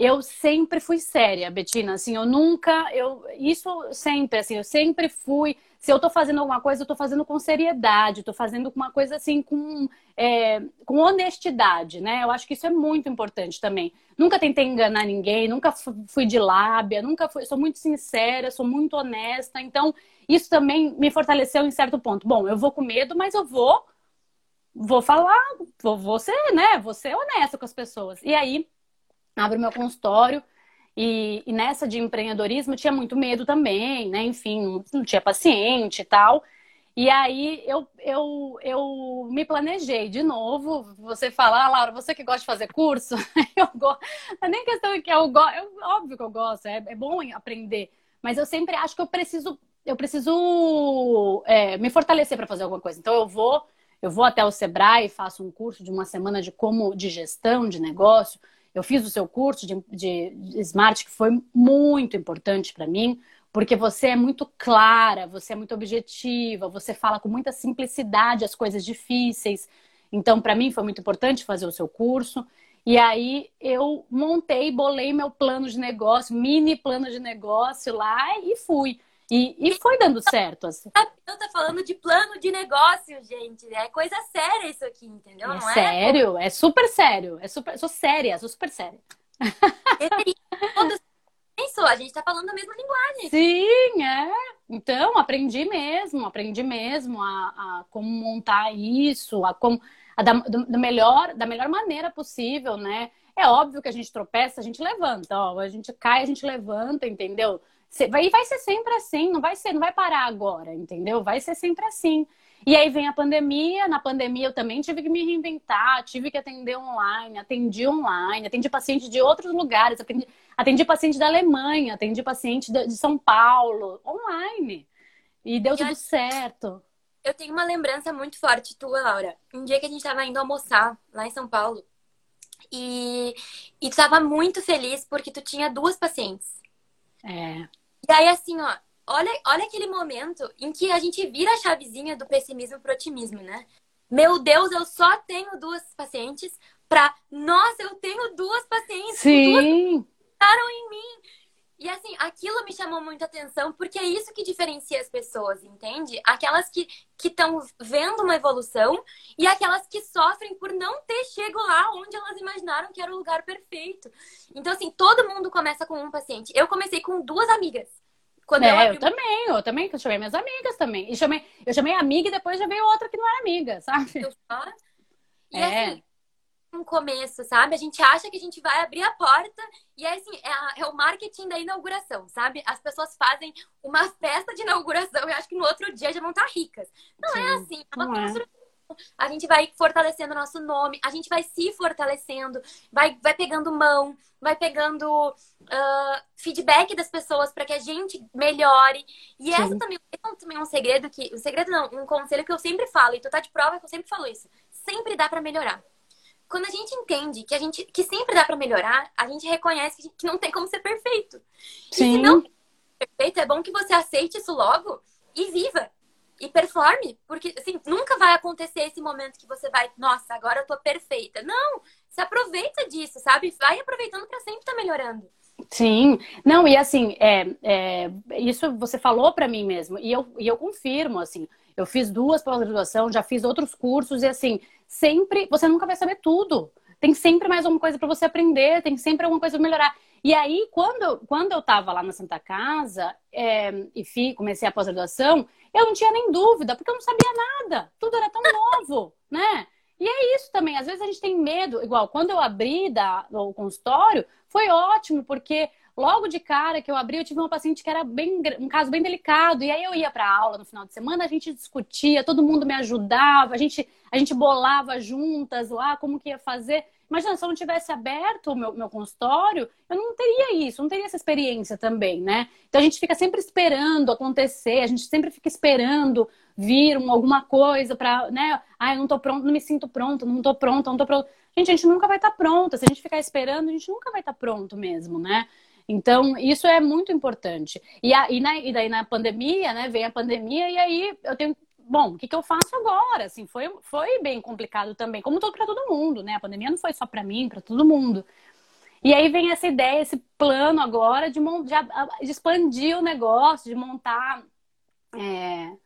Speaker 2: eu sempre fui séria, Betina. Assim, eu nunca, eu isso sempre, assim, eu sempre fui. Se eu tô fazendo alguma coisa, eu tô fazendo com seriedade, tô fazendo uma coisa assim com, é, com honestidade, né? Eu acho que isso é muito importante também. Nunca tentei enganar ninguém, nunca fui de lábia, nunca fui, sou muito sincera, sou muito honesta. Então, isso também me fortaleceu em certo ponto. Bom, eu vou com medo, mas eu vou, vou falar, vou, vou ser, né? Vou ser honesta com as pessoas. E aí abro meu consultório. E, e, nessa de empreendedorismo tinha muito medo também, né? Enfim, não, tinha paciente e tal. E aí eu, eu, eu me planejei de novo. Você fala, ah, Laura, você que gosta de fazer curso, eu gosto. Não é nem questão que eu gosto, óbvio que eu gosto, é, é bom aprender. Mas eu sempre acho que eu preciso, eu preciso é, me fortalecer para fazer alguma coisa. Então eu vou, eu vou até o Sebrae, faço um curso de uma semana de como de gestão de negócio eu fiz o seu curso de, de, Smart, que foi muito importante para mim, porque você é muito clara, você é muito objetiva, você fala com muita simplicidade as coisas difíceis. Então, para mim, foi muito importante fazer o seu curso. E aí eu montei, bolei meu plano de negócio, mini plano de negócio lá e fui. E, e foi dando certo. Assim.
Speaker 1: Eu tá falando de plano de negócio, gente. É coisa séria isso aqui, entendeu?
Speaker 2: É Não sério, é? é super sério. É super, sou séria, sou super séria.
Speaker 1: Pensou, a gente tá falando a mesma linguagem.
Speaker 2: Sim, é. Então, aprendi mesmo, aprendi mesmo a, a como montar isso, a como a da, do, melhor, da melhor maneira possível, né? É óbvio que a gente tropeça, a gente levanta, ó, a gente cai, a gente levanta, entendeu? Vai, vai ser sempre assim, não vai ser, não vai parar agora, entendeu? Vai ser sempre assim. E aí vem a pandemia, na pandemia eu também tive que me reinventar, tive que atender online, atendi online, atendi paciente de outros lugares, atendi, atendi paciente da Alemanha, atendi paciente de São Paulo, online. E deu e tudo certo.
Speaker 1: Eu tenho uma lembrança muito forte tua, Laura. Um dia que a gente estava indo almoçar lá em São Paulo. E, e tu estava muito feliz porque tu tinha duas pacientes.
Speaker 2: É.
Speaker 1: E aí, assim, ó, olha, olha aquele momento em que a gente vira a chavezinha do pessimismo pro otimismo, né? Meu Deus, eu só tenho duas pacientes pra. Nossa, eu tenho duas pacientes.
Speaker 2: Sim.
Speaker 1: Duas em mim. E assim, aquilo me chamou muita atenção, porque é isso que diferencia as pessoas, entende? Aquelas que estão vendo uma evolução e aquelas que sofrem por não ter chego lá onde elas imaginaram que era o lugar perfeito. Então, assim, todo mundo começa com um paciente. Eu comecei com duas amigas.
Speaker 2: Quando é, eu, abri... eu também, eu também, eu chamei minhas amigas também. E chamei, eu chamei amiga e depois já veio outra que não era amiga, sabe?
Speaker 1: E é. assim, um começo, sabe? A gente acha que a gente vai abrir a porta e é assim, é, a, é, o marketing da inauguração, sabe? As pessoas fazem uma festa de inauguração e acho que no outro dia já vão estar ricas. Não é Sim, é assim, é uma construção. É. A gente vai fortalecendo o nosso nome, a gente vai se fortalecendo, vai, vai pegando mão, vai pegando uh, feedback das pessoas para que a gente melhore. E essa também, é também é um segredo que. Um segredo não, um conselho que eu sempre falo, e tu tá de prova que eu sempre falo isso. Sempre dá para melhorar quando a gente entende que a gente que sempre dá para melhorar, a gente reconhece que, não tem como ser perfeito. Sim. E se não é perfeito, é bom que você aceite isso logo e viva. E performe, porque assim, nunca vai acontecer esse momento que você vai, nossa, agora eu tô perfeita. Não, se aproveita disso, sabe? Vai aproveitando para sempre estar tá melhorando.
Speaker 2: Sim, não, e assim, é, é isso você falou para mim mesmo, e eu, e eu confirmo, assim, eu fiz duas pós-graduação, já fiz outros cursos, e assim, sempre, você nunca vai saber tudo. Tem sempre mais alguma coisa para você aprender, tem sempre alguma coisa para melhorar. E aí, quando, quando eu estava lá na Santa Casa é, e fi, comecei a pós-graduação, eu não tinha nem dúvida, porque eu não sabia nada. Tudo era tão novo, né? E é isso também. Às vezes a gente tem medo. Igual, quando eu abri da, o consultório, foi ótimo, porque logo de cara que eu abri, eu tive uma paciente que era bem, um caso bem delicado. E aí eu ia para aula no final de semana, a gente discutia, todo mundo me ajudava, a gente, a gente bolava juntas lá como que ia fazer. Imagina, se eu não tivesse aberto o meu, meu consultório, eu não teria isso, não teria essa experiência também, né? Então a gente fica sempre esperando acontecer, a gente sempre fica esperando vir alguma coisa para, né? Ah, eu não tô pronto, não me sinto pronto, não tô pronta, não tô pronto. Gente, a gente nunca vai estar tá pronta. Se a gente ficar esperando, a gente nunca vai estar tá pronto mesmo, né? Então, isso é muito importante. E, a, e, na, e daí na pandemia, né? Vem a pandemia e aí eu tenho bom, o que, que eu faço agora? Assim, foi, foi bem complicado também, como todo para todo mundo, né? A pandemia não foi só para mim, para todo mundo. E aí vem essa ideia, esse plano agora de, de, de expandir o negócio, de montar é,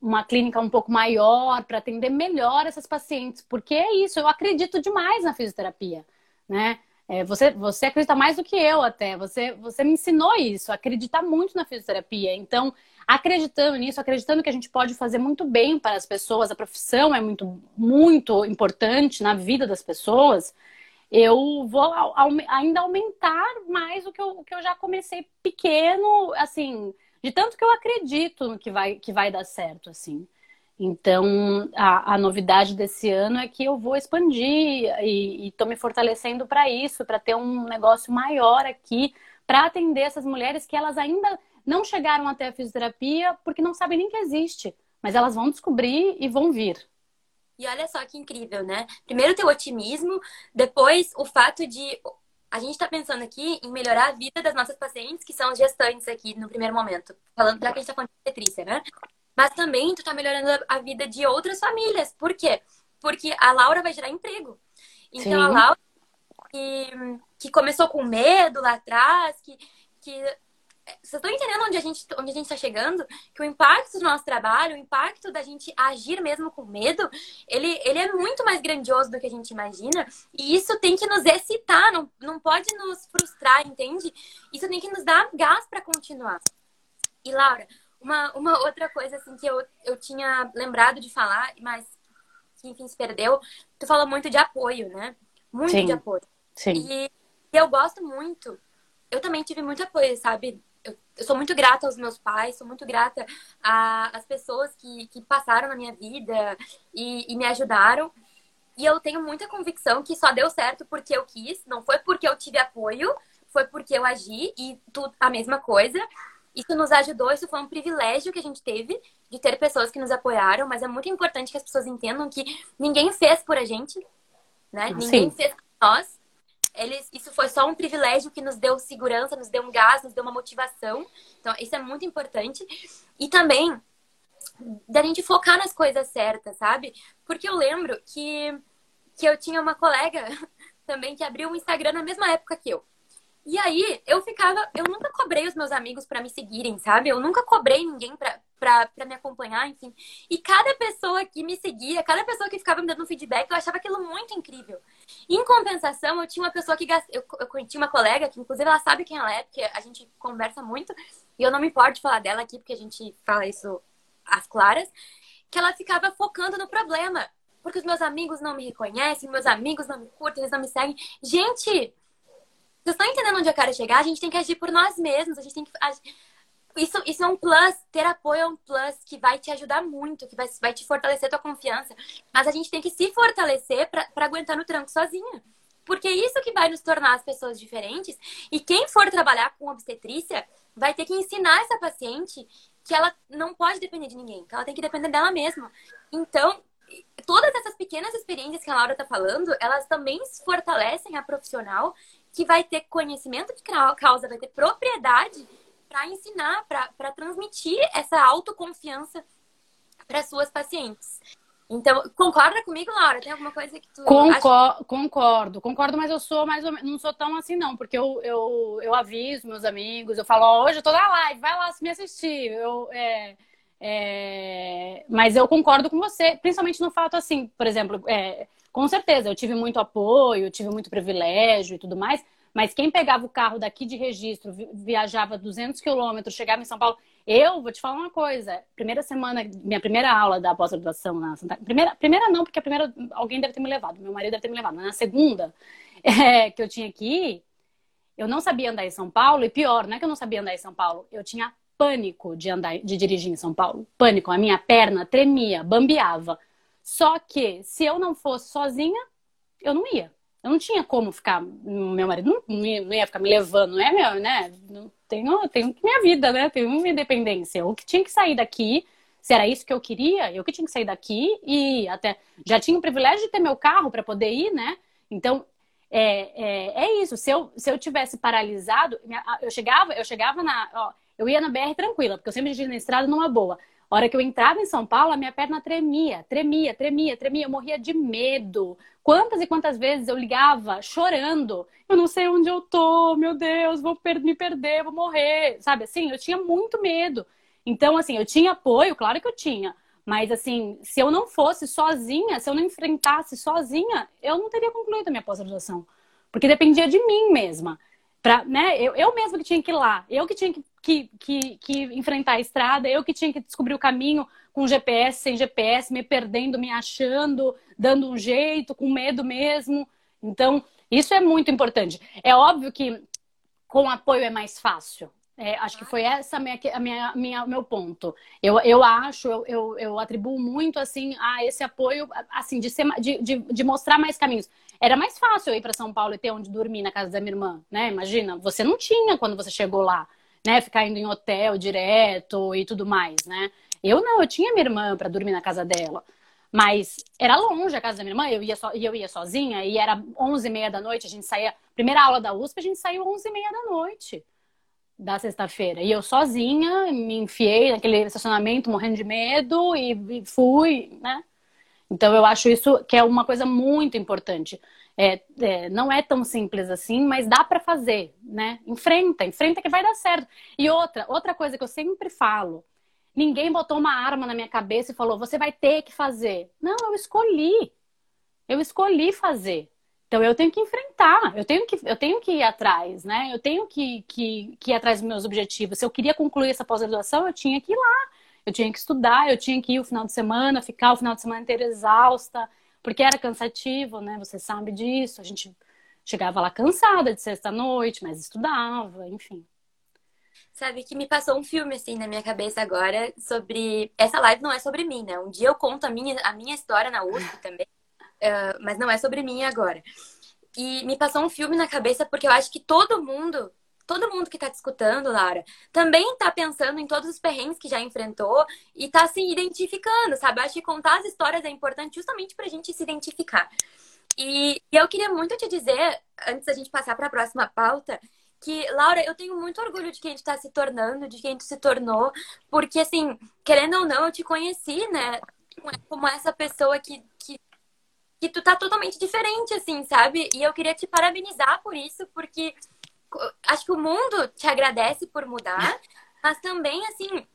Speaker 2: uma clínica um pouco maior para atender melhor essas pacientes, porque é isso, eu acredito demais na fisioterapia, né? É, você, você acredita mais do que eu até. Você, você me ensinou isso, acreditar muito na fisioterapia. Então, acreditando nisso, acreditando que a gente pode fazer muito bem para as pessoas, a profissão é muito, muito importante na vida das pessoas, eu vou ainda aumentar mais o que eu, que eu já comecei pequeno, assim, de tanto que eu acredito no que vai, que vai dar certo, assim. Então, a, a novidade desse ano é que eu vou expandir e estou me fortalecendo para isso, para ter um negócio maior aqui, para atender essas mulheres que elas ainda não chegaram até a fisioterapia porque não sabem nem que existe, mas elas vão descobrir e vão vir.
Speaker 1: E olha só que incrível, né? Primeiro ter o otimismo, depois o fato de a gente está pensando aqui em melhorar a vida das nossas pacientes, que são as gestantes aqui no primeiro momento. Falando, já que a gente está falando de Petrícia, né? Mas também tu tá melhorando a vida de outras famílias. Por quê? Porque a Laura vai gerar emprego. Então Sim. a Laura que, que começou com medo lá atrás, que, que vocês estão entendendo onde a gente onde a gente está chegando? Que o impacto do nosso trabalho, o impacto da gente agir mesmo com medo, ele, ele é muito mais grandioso do que a gente imagina. E isso tem que nos excitar, não, não pode nos frustrar, entende? Isso tem que nos dar gás para continuar. E Laura, uma, uma outra coisa, assim, que eu, eu tinha lembrado de falar, mas que, enfim, se perdeu. Tu falou muito de apoio, né? Muito Sim. de apoio.
Speaker 2: Sim.
Speaker 1: E, e eu gosto muito. Eu também tive muito apoio, sabe? Eu, eu, sou muito grata aos meus pais, sou muito grata às pessoas que, que passaram na minha vida e, e me ajudaram. E eu tenho muita convicção que só deu certo porque eu quis, não foi porque eu tive apoio, foi porque eu agi e tudo a mesma coisa. Isso nos ajudou, isso foi um privilégio que a gente teve de ter pessoas que nos apoiaram, mas é muito importante que as pessoas entendam que ninguém fez por a gente, né? Sim. Ninguém fez por nós. Eles, isso foi só um privilégio que nos deu segurança, nos deu um gás, nos deu uma motivação. Então, isso é muito importante. E também da gente focar nas coisas certas, sabe? Porque eu lembro que, que eu tinha uma colega também que abriu um Instagram na mesma época que eu. E aí, eu ficava. Eu nunca cobrei os meus amigos para me seguirem, sabe? Eu nunca cobrei ninguém pra, pra, pra me acompanhar, enfim. E cada pessoa que me seguia, cada pessoa que ficava me dando feedback, eu achava aquilo muito incrível. Em compensação, eu tinha uma pessoa que. Eu, eu tinha uma colega, que inclusive ela sabe quem ela é, porque a gente conversa muito. E eu não me importo de falar dela aqui, porque a gente fala isso às claras. Que ela ficava focando no problema. Porque os meus amigos não me reconhecem, meus amigos não me curtem, eles não me seguem. Gente, vocês estão entendendo onde eu quero chegar? A gente tem que agir por nós mesmos. A gente tem que. Isso, isso é um plus. Ter apoio é um plus que vai te ajudar muito, que vai, vai te fortalecer tua confiança. Mas a gente tem que se fortalecer para aguentar no tranco sozinha. Porque é isso que vai nos tornar as pessoas diferentes. E quem for trabalhar com obstetrícia vai ter que ensinar essa paciente que ela não pode depender de ninguém, que ela tem que depender dela mesma. Então, todas essas pequenas experiências que a Laura está falando, elas também fortalecem a profissional que vai ter conhecimento de causa, vai ter propriedade para ensinar, para transmitir essa autoconfiança para suas pacientes. Então, concorda comigo, Laura? Tem alguma coisa que tu.
Speaker 2: Concor. Concordo, concordo, mas eu sou mais ou menos. Não sou tão assim, não, porque eu, eu, eu aviso meus amigos, eu falo, oh, hoje eu tô na live, vai lá me assistir. Eu, é, é... Mas eu concordo com você, principalmente no fato assim, por exemplo, é, com certeza, eu tive muito apoio, tive muito privilégio e tudo mais, mas quem pegava o carro daqui de registro, viajava 200 quilômetros, chegava em São Paulo. Eu vou te falar uma coisa. Primeira semana, minha primeira aula da pós-graduação na Santa primeira, primeira não, porque a primeira alguém deve ter me levado, meu marido deve ter me levado. Mas na segunda, é, que eu tinha ir, eu não sabia andar em São Paulo, e pior, não é que eu não sabia andar em São Paulo, eu tinha pânico de andar, de dirigir em São Paulo. Pânico, a minha perna tremia, bambeava. Só que se eu não fosse sozinha, eu não ia. Eu não tinha como ficar. Meu marido não, ia, ficar me levando, não é meu, né? Tenho, tenho minha vida, né? Tenho minha independência. Eu que tinha que sair daqui. Se era isso que eu queria, eu que tinha que sair daqui e até já tinha o privilégio de ter meu carro para poder ir, né? Então é, é, é, isso. Se eu, se eu tivesse paralisado, eu chegava, eu chegava na. Ó, eu ia na BR tranquila, porque eu sempre dirigia na estrada numa boa. A hora que eu entrava em São Paulo, a minha perna tremia, tremia, tremia, tremia. Eu morria de medo. Quantas e quantas vezes eu ligava chorando. Eu não sei onde eu tô, meu Deus, vou me perder, vou morrer. Sabe assim? Eu tinha muito medo. Então, assim, eu tinha apoio, claro que eu tinha. Mas, assim, se eu não fosse sozinha, se eu não enfrentasse sozinha, eu não teria concluído a minha pós-graduação. Porque dependia de mim mesma. Pra, né? eu, eu mesma que tinha que ir lá, eu que tinha que, que, que, que enfrentar a estrada, eu que tinha que descobrir o caminho com GPS, sem GPS, me perdendo, me achando, dando um jeito, com medo mesmo. Então, isso é muito importante. É óbvio que com apoio é mais fácil. É, acho que foi essa minha, a minha, minha meu ponto. Eu, eu acho, eu, eu, eu, atribuo muito assim a esse apoio, assim, de, ser, de, de, de mostrar mais caminhos. Era mais fácil eu ir para São Paulo e ter onde dormir na casa da minha irmã, né? Imagina, você não tinha quando você chegou lá, né? Ficar indo em hotel direto e tudo mais, né? Eu não, eu tinha minha irmã para dormir na casa dela. Mas era longe a casa da minha irmã, eu ia, so, eu ia sozinha e era 11 e meia da noite, a gente saía... Primeira aula da USP, a gente saiu 11 e meia da noite da sexta-feira. E eu sozinha me enfiei naquele estacionamento morrendo de medo e, e, fui, né? Então eu acho isso que é uma coisa muito importante. É, é, não é tão simples assim, mas dá para fazer, né? Enfrenta, enfrenta que vai dar certo. E outra, outra coisa que eu sempre falo, ninguém botou uma arma na minha cabeça e falou: "Você vai ter que fazer". Não, eu escolhi. Eu escolhi fazer. Então eu tenho que enfrentar, eu tenho que, eu tenho que ir atrás, né? Eu tenho que, que, que ir atrás dos meus objetivos. Se eu queria concluir essa pós-graduação, eu tinha que ir lá. Eu tinha que estudar, eu tinha que ir o final de semana, ficar o final de semana inteiro exausta, porque era cansativo, né? Você sabe disso. A gente chegava lá cansada de sexta-noite, mas estudava, enfim.
Speaker 1: Sabe que me passou um filme assim na minha cabeça agora sobre. Essa live não é sobre mim, né? Um dia eu conto a minha, a minha história na USP também. Uh, mas não é sobre mim agora. E me passou um filme na cabeça porque eu acho que todo mundo, todo mundo que tá te escutando, Laura, também tá pensando em todos os perrengues que já enfrentou e tá se identificando, sabe? Eu acho que contar as histórias é importante justamente pra gente se identificar. E, e eu queria muito te dizer, antes da gente passar para a próxima pauta, que, Laura, eu tenho muito orgulho de quem a gente tá se tornando, de quem a gente se tornou, porque, assim, querendo ou não, eu te conheci, né, como essa pessoa que, que que tu tá totalmente diferente, assim, sabe? E eu queria te parabenizar por isso, porque acho que o mundo te agradece por mudar, mas também, assim,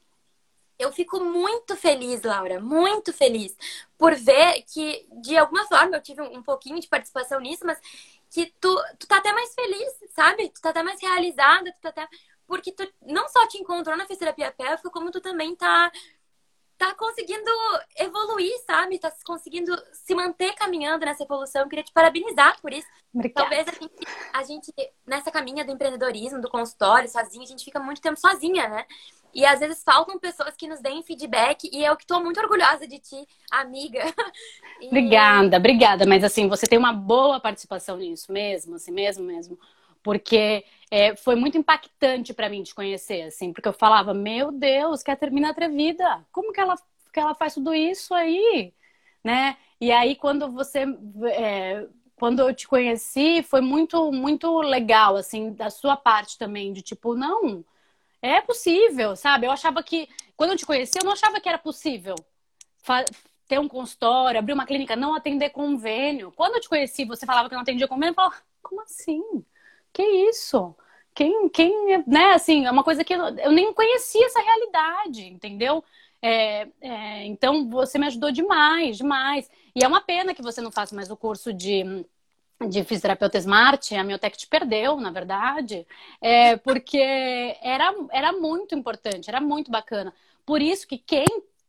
Speaker 1: eu fico muito feliz, Laura, muito feliz por ver que, de alguma forma, eu tive um pouquinho de participação nisso, mas que tu, tu tá até mais feliz, sabe? Tu tá até mais realizada, tu tá até. Porque tu não só te encontrou na fisioterapia pélvica, como tu também tá tá conseguindo evoluir, sabe? Tá conseguindo se manter caminhando nessa evolução. Eu queria te parabenizar por isso.
Speaker 2: Obrigada.
Speaker 1: Talvez a gente, a gente, nessa caminha do empreendedorismo, do consultório, sozinha, a gente fica muito tempo sozinha, né? E às vezes faltam pessoas que nos deem feedback e eu que tô muito orgulhosa de ti, amiga.
Speaker 2: E... Obrigada, obrigada. Mas assim, você tem uma boa participação nisso mesmo, assim, mesmo, mesmo. Porque é, foi muito impactante para mim te conhecer, assim, porque eu falava, meu Deus, quer terminar atrevida? Como que ela, que ela faz tudo isso aí? Né? E aí, quando você. É, quando eu te conheci, foi muito, muito legal, assim, da sua parte também, de tipo, não, é possível, sabe? Eu achava que, quando eu te conheci, eu não achava que era possível ter um consultório, abrir uma clínica, não atender convênio. Quando eu te conheci, você falava que não atendia convênio, eu falava, como assim? Que isso? Quem, quem, né, assim, é uma coisa que eu, nem conhecia essa realidade, entendeu? É, é, então, você me ajudou demais, demais. E é uma pena que você não faça mais o curso de, de fisioterapeuta Smart. A Miotec te perdeu, na verdade, é, porque era, era muito importante, era muito bacana. Por isso que quem,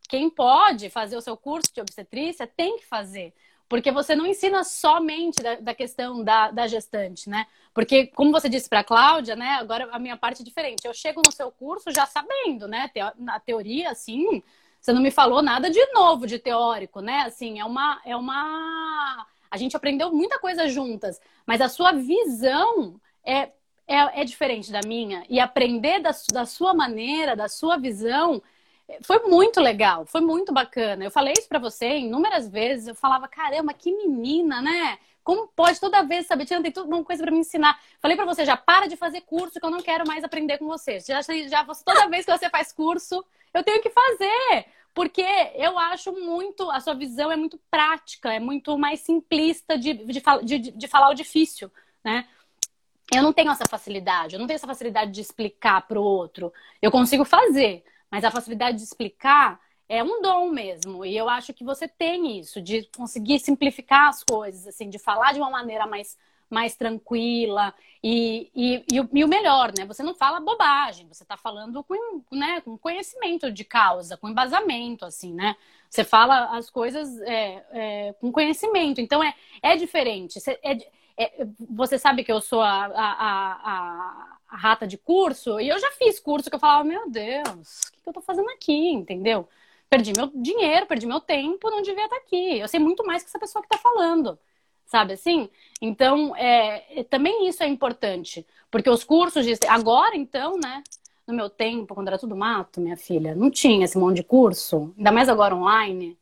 Speaker 2: quem pode fazer o seu curso de obstetrícia tem que fazer. Porque você não ensina somente da, da questão da, da, gestante, né? Porque, como você disse para a Cláudia, né? Agora a minha parte é diferente. Eu chego no seu curso já sabendo, né? Na teoria, assim, você não me falou nada de novo de teórico, né? Assim, é uma. É uma... A gente aprendeu muita coisa juntas, mas a sua visão é, é, é diferente da minha. E aprender da, da sua maneira, da sua visão, foi muito legal, foi muito bacana. Eu falei isso para você inúmeras vezes. Eu falava, caramba, que menina, né? Como pode toda vez, sabe? Tia, tem tudo uma coisa para me ensinar. Falei para você, já para de fazer curso que eu não quero mais aprender com você. Já, já você, toda vez que você faz curso, eu tenho que fazer. porque eu acho muito, a sua visão é muito prática, é muito mais simplista de, de, de, de falar o difícil, né? Eu não tenho essa facilidade, eu não tenho essa facilidade de explicar para o outro. Eu consigo fazer, mas a facilidade de explicar é um dom mesmo. E eu acho que você tem isso, de conseguir simplificar as coisas, assim, de falar de uma maneira mais mais tranquila e, e, e, o, e, o, melhor, né? Você não fala bobagem, você está falando com, né, com conhecimento de causa, com embasamento, assim, né? Você fala as coisas é, é, com conhecimento, então é, é diferente. Você, é, é, você sabe que eu sou a, a, a, a, rata de curso e eu já fiz curso que eu falava, meu Deus, o que, eu estou fazendo aqui, entendeu? Perdi meu dinheiro, perdi meu tempo, não devia estar aqui. Eu sei muito mais que essa pessoa que está falando sabe assim? Então, é, também isso é importante, porque os cursos de... agora então, né? No meu tempo, quando era tudo mato, minha filha, não tinha esse monte de curso, ainda mais agora online.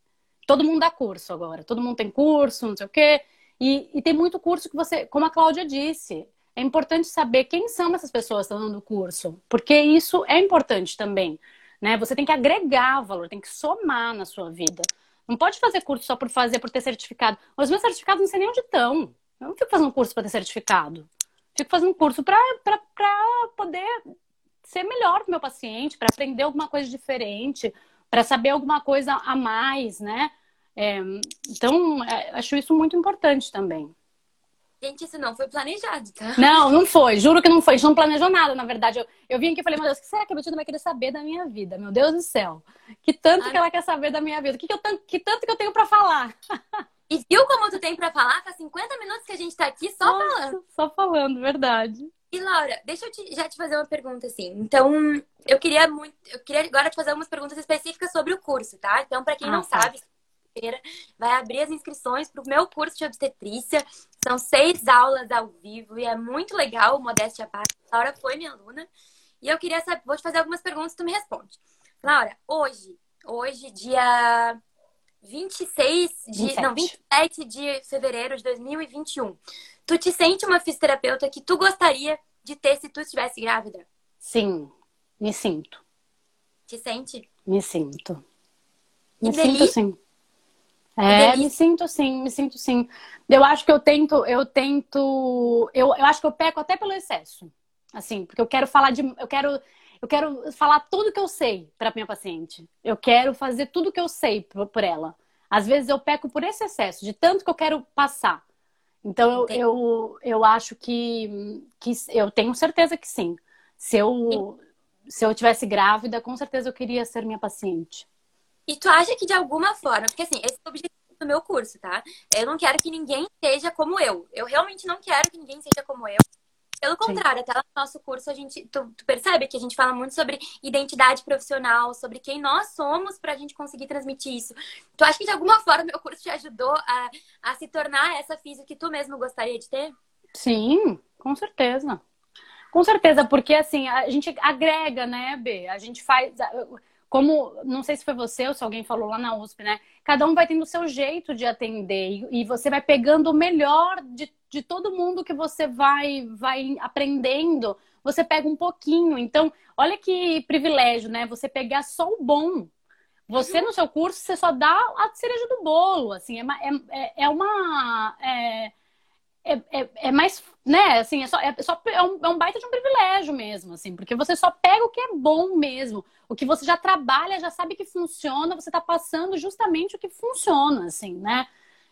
Speaker 2: Todo mundo dá curso agora, todo mundo tem curso, não sei o quê. E, e tem muito curso que você, como a Cláudia disse, é importante saber quem são essas pessoas que estão dando curso, porque isso é importante também. Né? Você tem que agregar valor, tem que somar na sua vida. Não pode fazer curso só por fazer, por ter certificado. Os meus certificados não sei nem onde estão. Eu não fico fazendo curso para ter certificado. Fico fazendo curso para poder ser melhor para o meu paciente, para aprender alguma coisa diferente, para saber alguma coisa a mais, né? É, então, é, acho isso muito importante também.
Speaker 1: Gente, isso não foi planejado, tá?
Speaker 2: Não, não foi. Juro que não foi. A gente não planejou nada, na verdade. Eu, eu vim aqui e falei, meu Deus, o que será que a Bettina vai querer saber da minha vida? Meu Deus do céu. Que tanto Ai. que ela quer saber da minha vida? Que, que, eu, que tanto que eu tenho para falar?
Speaker 1: E viu como tu tem para falar? Faz 50 minutos que a gente tá aqui só Nossa, falando.
Speaker 2: Só falando, verdade.
Speaker 1: E Laura, deixa eu te, já te fazer uma pergunta assim. Então, eu queria muito, eu queria agora te fazer algumas perguntas específicas sobre o curso, tá? Então, para quem ah, não tá. sabe, vai abrir as inscrições para o meu curso de obstetrícia. São seis aulas ao vivo e é muito legal, modéstia à parte. A Laura foi minha aluna. E eu queria saber, vou te fazer algumas perguntas e tu me responde. Laura, hoje, hoje, dia 26 de, 27. não, 27 de fevereiro de 2021, tu te sente uma fisioterapeuta que tu gostaria de ter se tu estivesse grávida?
Speaker 2: Sim, me sinto.
Speaker 1: Te sente?
Speaker 2: Me sinto. Me sinto sim. É, me sinto sim, me sinto sim. Eu acho que eu tento, eu tento, eu, eu acho que eu peco até pelo excesso. Assim, porque eu quero falar de, eu quero, eu quero falar tudo que eu sei para minha paciente. Eu quero fazer tudo que eu sei por, por, ela. Às vezes eu peco por esse excesso, de tanto que eu quero passar. Então eu, eu, eu acho que, que eu tenho certeza que sim. Se eu, se eu tivesse grávida, com certeza eu queria ser minha paciente.
Speaker 1: E tu acha que de alguma forma, porque assim, esse é o objetivo do meu curso, tá? Eu não quero que ninguém seja como eu. Eu realmente não quero que ninguém seja como eu. Pelo contrário, Sim. até no nosso curso a gente, tu, tu, percebe que a gente fala muito sobre identidade profissional, sobre quem nós somos para a gente conseguir transmitir isso. Tu acha que de alguma forma meu curso te ajudou a, a se tornar essa física que tu mesmo gostaria de ter?
Speaker 2: Sim, com certeza. Com certeza, porque assim, a gente agrega, né, B? A gente faz como, não sei se foi você ou se alguém falou lá na USP, né? Cada um vai tendo o seu jeito de atender e, você vai pegando o melhor de, de todo mundo que você vai, vai aprendendo. Você pega um pouquinho. Então, olha que privilégio, né? Você pegar só o bom. Você, no seu curso, você só dá a cereja do bolo, assim. É, é, é uma... É, é, é, é, mais, né, assim, é só, é, só é, um, é um baita de um privilégio mesmo, assim, porque você só pega o que é bom mesmo, o que você já trabalha, já sabe que funciona, você tá passando justamente o que funciona, assim, né?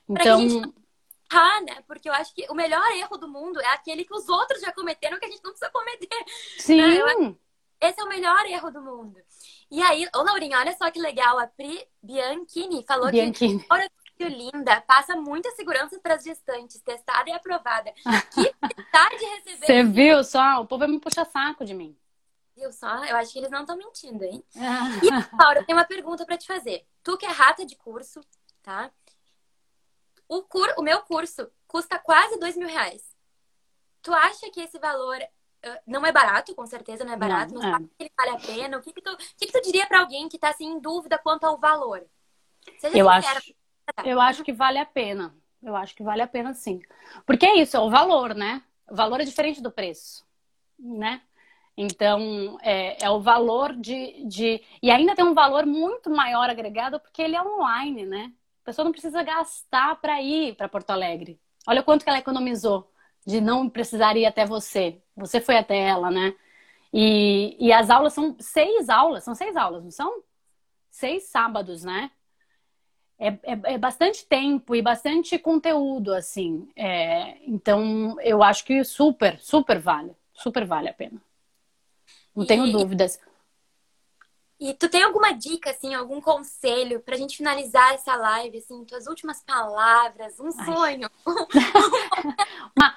Speaker 1: Então. Ah, né? Porque eu acho que o melhor erro do mundo é aquele que os outros já cometeram que a gente não precisa cometer. Né?
Speaker 2: Sim. Né?
Speaker 1: Esse é o melhor erro do mundo. E aí, ô Laurinha, olha só que legal, a Pri Bianchini falou Bianchini. que linda, passa muita segurança para as gestantes, testada e aprovada. Que vontade de receber.
Speaker 2: Você viu só? O povo vai me puxar saco de mim.
Speaker 1: Viu só? Eu acho que eles não estão mentindo, hein? e, Laura, eu tenho uma pergunta para te fazer. Tu que é rata de curso, tá? O, cur... o meu curso custa quase dois mil reais. Tu acha que esse valor uh, não é barato? Com certeza não é barato, não, mas é. ele vale a pena? O que, que, tu, o que, que tu diria para alguém que está assim, em dúvida quanto ao valor?
Speaker 2: Seja eu sincera, acho eu acho que vale a pena. Eu acho que vale a pena sim. Porque é isso, é o valor, né? O valor é diferente do preço, né? Então, é, é, o valor de, de. E ainda tem um valor muito maior agregado porque ele é online, né? A pessoa não precisa gastar para ir para Porto Alegre. Olha quanto que ela economizou de não precisar ir até você. Você foi até ela, né? E, e as aulas são seis aulas, são seis aulas, não são? Seis sábados, né? É, é, é bastante tempo e bastante conteúdo, assim. É, então, eu acho que super, super vale. Super vale a pena. Não e, tenho dúvidas.
Speaker 1: E tu tem alguma dica, assim, algum conselho pra gente finalizar essa live, assim, tuas últimas palavras, um Ai. sonho?
Speaker 2: uma,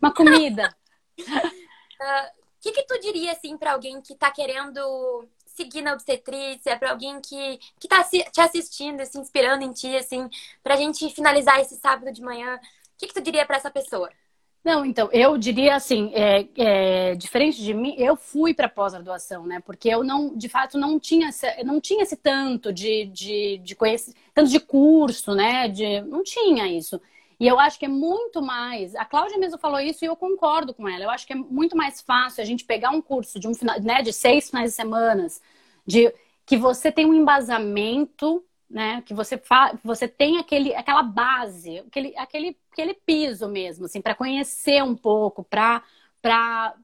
Speaker 2: uma comida.
Speaker 1: O uh, que que tu diria, assim, pra alguém que tá querendo seguir na obstetrícia, para alguém que, que tá te assistindo, se inspirando em ti, assim, pra gente finalizar esse sábado de manhã, o que, que tu diria para essa pessoa?
Speaker 2: Não, então, eu diria assim, é, é, diferente de mim, eu fui para pós-graduação, né? Porque eu não, de fato, não tinha, não tinha esse tanto de, de, de conhecimento, tanto de curso, né? De, não tinha isso. E eu acho que é muito mais. A Cláudia mesmo falou isso e eu concordo com ela. Eu acho que é muito mais fácil a gente pegar um curso de um final, né, de seis finais de semanas, de que você tem um embasamento né? Que você fa... você tem aquele, aquela base, aquele, aquele, aquele piso mesmo, assim, para conhecer um pouco, para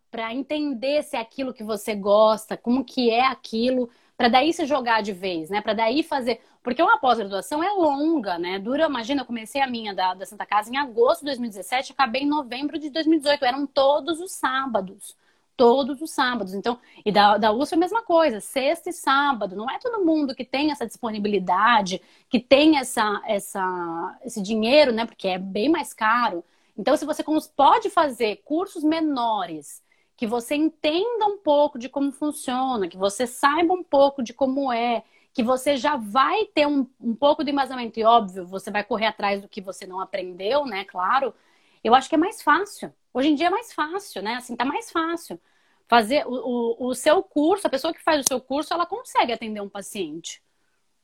Speaker 2: para entender se é aquilo que você gosta, como que é aquilo, para daí se jogar de vez, né? Para daí fazer, porque uma pós-graduação é longa, né? Dura, imagina, eu comecei a minha da, da Santa Casa em agosto de 2017, acabei em novembro de 2018, eram todos os sábados todos os sábados. Então, e da, da USP é a mesma coisa, sexta e sábado. Não é todo mundo que tem essa disponibilidade, que tem essa, essa, esse dinheiro, né? Porque é bem mais caro. Então, se você pode fazer cursos menores, que você entenda um pouco de como funciona, que você saiba um pouco de como é, que você já vai ter um, um pouco de embasamento, e óbvio, você vai correr atrás do que você não aprendeu, né? Claro. Eu acho que é mais fácil. Hoje em dia é mais fácil, né? Assim, tá mais fácil. Fazer o, o, o seu curso, a pessoa que faz o seu curso, ela consegue atender um paciente.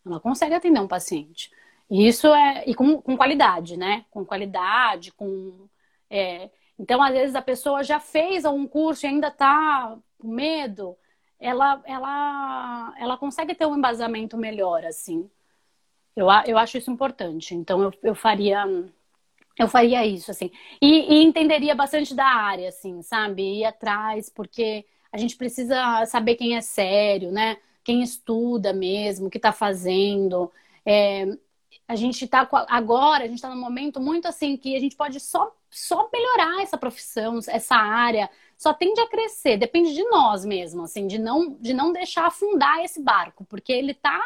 Speaker 2: Ela consegue atender um paciente. E isso é. E com, com qualidade, né? Com qualidade, com. É, então, às vezes, a pessoa já fez algum curso e ainda está com medo, ela, ela, ela consegue ter um embasamento melhor, assim. Eu, eu acho isso importante. Então, eu, eu faria eu faria isso, assim. E, e, entenderia bastante da área, assim, sabe? Ir atrás, porque a gente precisa saber quem é sério, né? Quem estuda mesmo, o que está fazendo. É, a gente está agora, a gente está num momento muito assim que a gente pode só, só melhorar essa profissão, essa área, só tende a crescer, depende de nós mesmo, assim, de não, de não deixar afundar esse barco, porque ele está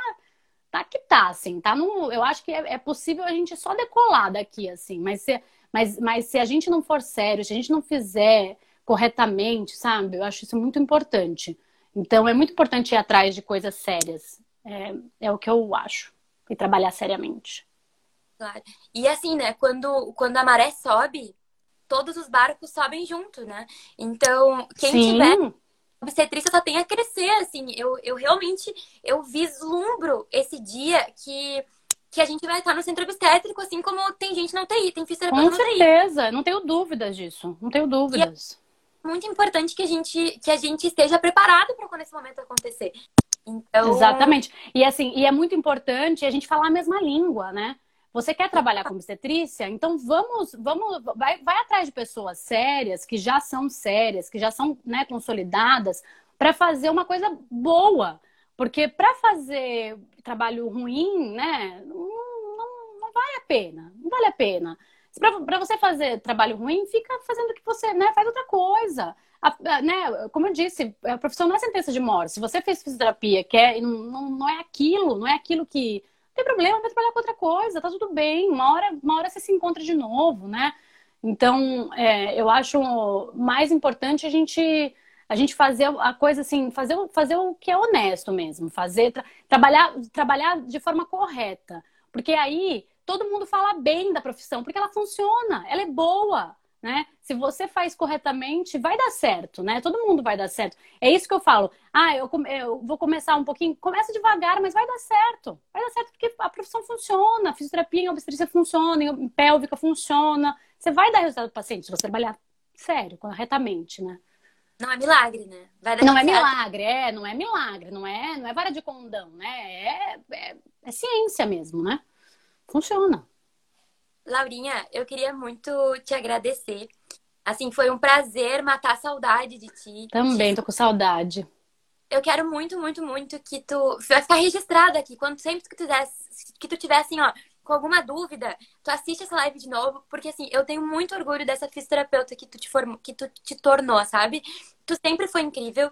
Speaker 2: tá que tá, assim, tá no. Eu acho que é, é, possível a gente só decolar daqui, assim, mas se, mas, mas se a gente não for sério, se a gente não fizer corretamente, sabe? Eu acho isso muito importante. Então é muito importante ir atrás de coisas sérias. É, é o que eu acho. E trabalhar seriamente.
Speaker 1: Claro. E assim, né, quando, quando a maré sobe, todos os barcos sobem junto, né? Então, quem Sim. tiver obstetrícia só tem a crescer, assim. Eu, eu realmente, eu vislumbro esse dia que, que a gente vai estar no centro obstétrico, assim como tem gente na UTI, tem fisioterapeuta
Speaker 2: Com certeza, não tenho dúvidas disso, não tenho dúvidas.
Speaker 1: É muito importante que a gente, que a gente esteja preparado para quando esse momento acontecer.
Speaker 2: Então... Exatamente. E assim, e é muito importante a gente falar a mesma língua, né? Você quer trabalhar com obstetrícia? Então vamos, vamos, vai, vai atrás de pessoas sérias, que já são sérias, que já são né, consolidadas, para fazer uma coisa boa. Porque para fazer trabalho ruim, né, não, não, não, vale a pena. Não vale a pena. Para você fazer trabalho ruim, fica fazendo o que você, né, faz outra coisa. A, a, né, como eu disse, a profissão não é sentença de morte. Se você fez fisioterapia, quer, não, não é aquilo, não é aquilo que não tem problema, vai trabalhar com outra coisa, tá tudo bem. Uma hora, uma hora você se encontra de novo, né? Então, é, eu acho mais importante a gente a gente fazer a coisa assim, fazer, fazer o que é honesto mesmo, fazer tra trabalhar trabalhar de forma correta, porque aí todo mundo fala bem da profissão, porque ela funciona, ela é boa né? Se você faz corretamente, vai dar certo, né? Todo mundo vai dar certo. É isso que eu falo. Ah, eu, eu vou começar um pouquinho, começa devagar, mas vai dar certo. Vai dar certo porque a profissão funciona, a fisioterapia em obstetrícia funciona, em pélvica funciona. Você vai dar resultado para o paciente se você trabalhar sério, corretamente, né?
Speaker 1: Não é milagre, né?
Speaker 2: não é milagre, é, não é milagre, não é, não é vara de condão, né? É, é, é ciência mesmo, né? Funciona.
Speaker 1: Laurinha, eu queria muito te agradecer. Assim, foi um prazer matar a saudade de ti.
Speaker 2: Também tô com saudade.
Speaker 1: Eu quero muito, muito, muito que tu vai ficar registrado aqui. Quando sempre que tu tivesse, que tu tivesse assim, ó, com alguma dúvida, tu assiste essa live de novo, porque assim, eu tenho muito orgulho dessa fisioterapeuta que tu te formou, que tu te tornou, sabe? Tu sempre foi incrível,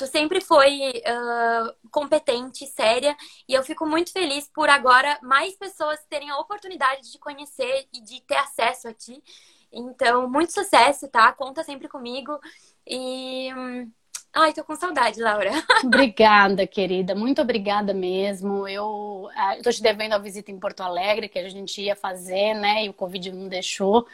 Speaker 1: tu sempre foi uh, competente, séria, e eu fico muito feliz por agora mais pessoas terem a oportunidade de conhecer e de ter acesso a ti. Então, muito sucesso, tá? Conta sempre comigo. E. Hum, Ai, tô com saudade, Laura.
Speaker 2: Obrigada, querida. Muito obrigada mesmo. Eu, ah, eu tô te devendo a visita em Porto Alegre, que a gente ia fazer, né? E o Covid não deixou.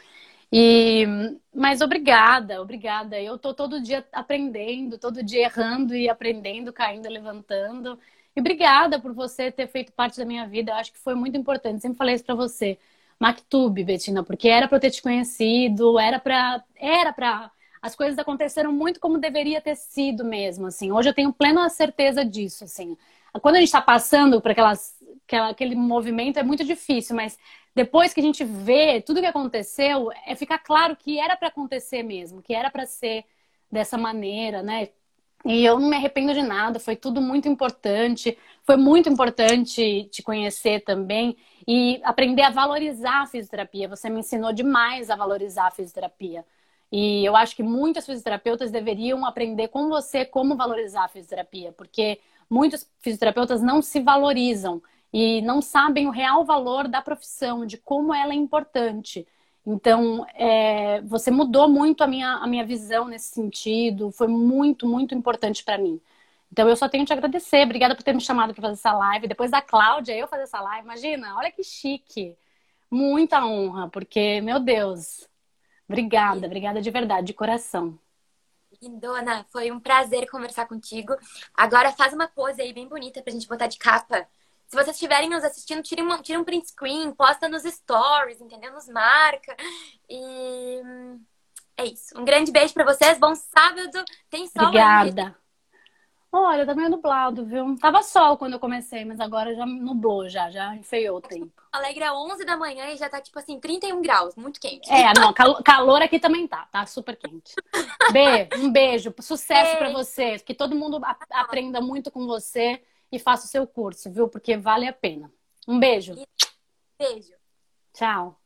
Speaker 2: E, mas obrigada, obrigada. Eu tô todo dia aprendendo, todo dia errando e aprendendo, caindo, levantando. E obrigada por você ter feito parte da minha vida. Eu acho que foi muito importante. Sempre falei isso para você. Mactube, Betina, porque era para eu ter te conhecido, era para era para as coisas aconteceram muito como deveria ter sido mesmo, assim. Hoje eu tenho plena certeza disso, assim. Quando a gente está passando por aquelas, aquela, aquele movimento é muito difícil, mas depois que a gente vê tudo que aconteceu, é ficar claro que era para acontecer mesmo, que era para ser dessa maneira, né? E eu não me arrependo de nada, foi tudo muito importante. Foi muito importante te conhecer também e aprender a valorizar a fisioterapia. Você me ensinou demais a valorizar a fisioterapia. E eu acho que muitas fisioterapeutas deveriam aprender com você como valorizar a fisioterapia, porque muitos fisioterapeutas não se valorizam e não sabem o real valor da profissão, de como ela é importante. Então, é, você mudou muito a minha, a minha visão nesse sentido, foi muito, muito importante para mim. Então, eu só tenho que te agradecer. Obrigada por ter me chamado para fazer essa live. Depois da Cláudia, eu fazer essa live. Imagina, olha que chique. Muita honra, porque, meu Deus, Obrigada, obrigada de verdade, de coração.
Speaker 1: Lindona, foi um prazer conversar contigo. Agora faz uma pose aí bem bonita pra gente botar de capa. Se vocês estiverem nos assistindo, tire um, tire um print screen, posta nos stories, entendeu? Nos marca. E é isso. Um grande beijo para vocês. Bom sábado. Tem sol
Speaker 2: Obrigada. Aí. Olha, tá meio nublado, viu? Tava sol quando eu comecei, mas agora já nublou, já, já enfeiou o tempo.
Speaker 1: Alegre é 11 da manhã e já tá tipo assim, 31 graus, muito quente.
Speaker 2: É, não, calor aqui também tá, tá super quente. Beijo, um beijo, sucesso para você, que todo mundo aprenda muito com você e faça o seu curso, viu? Porque vale a pena. Um beijo.
Speaker 1: Beijo.
Speaker 2: Tchau.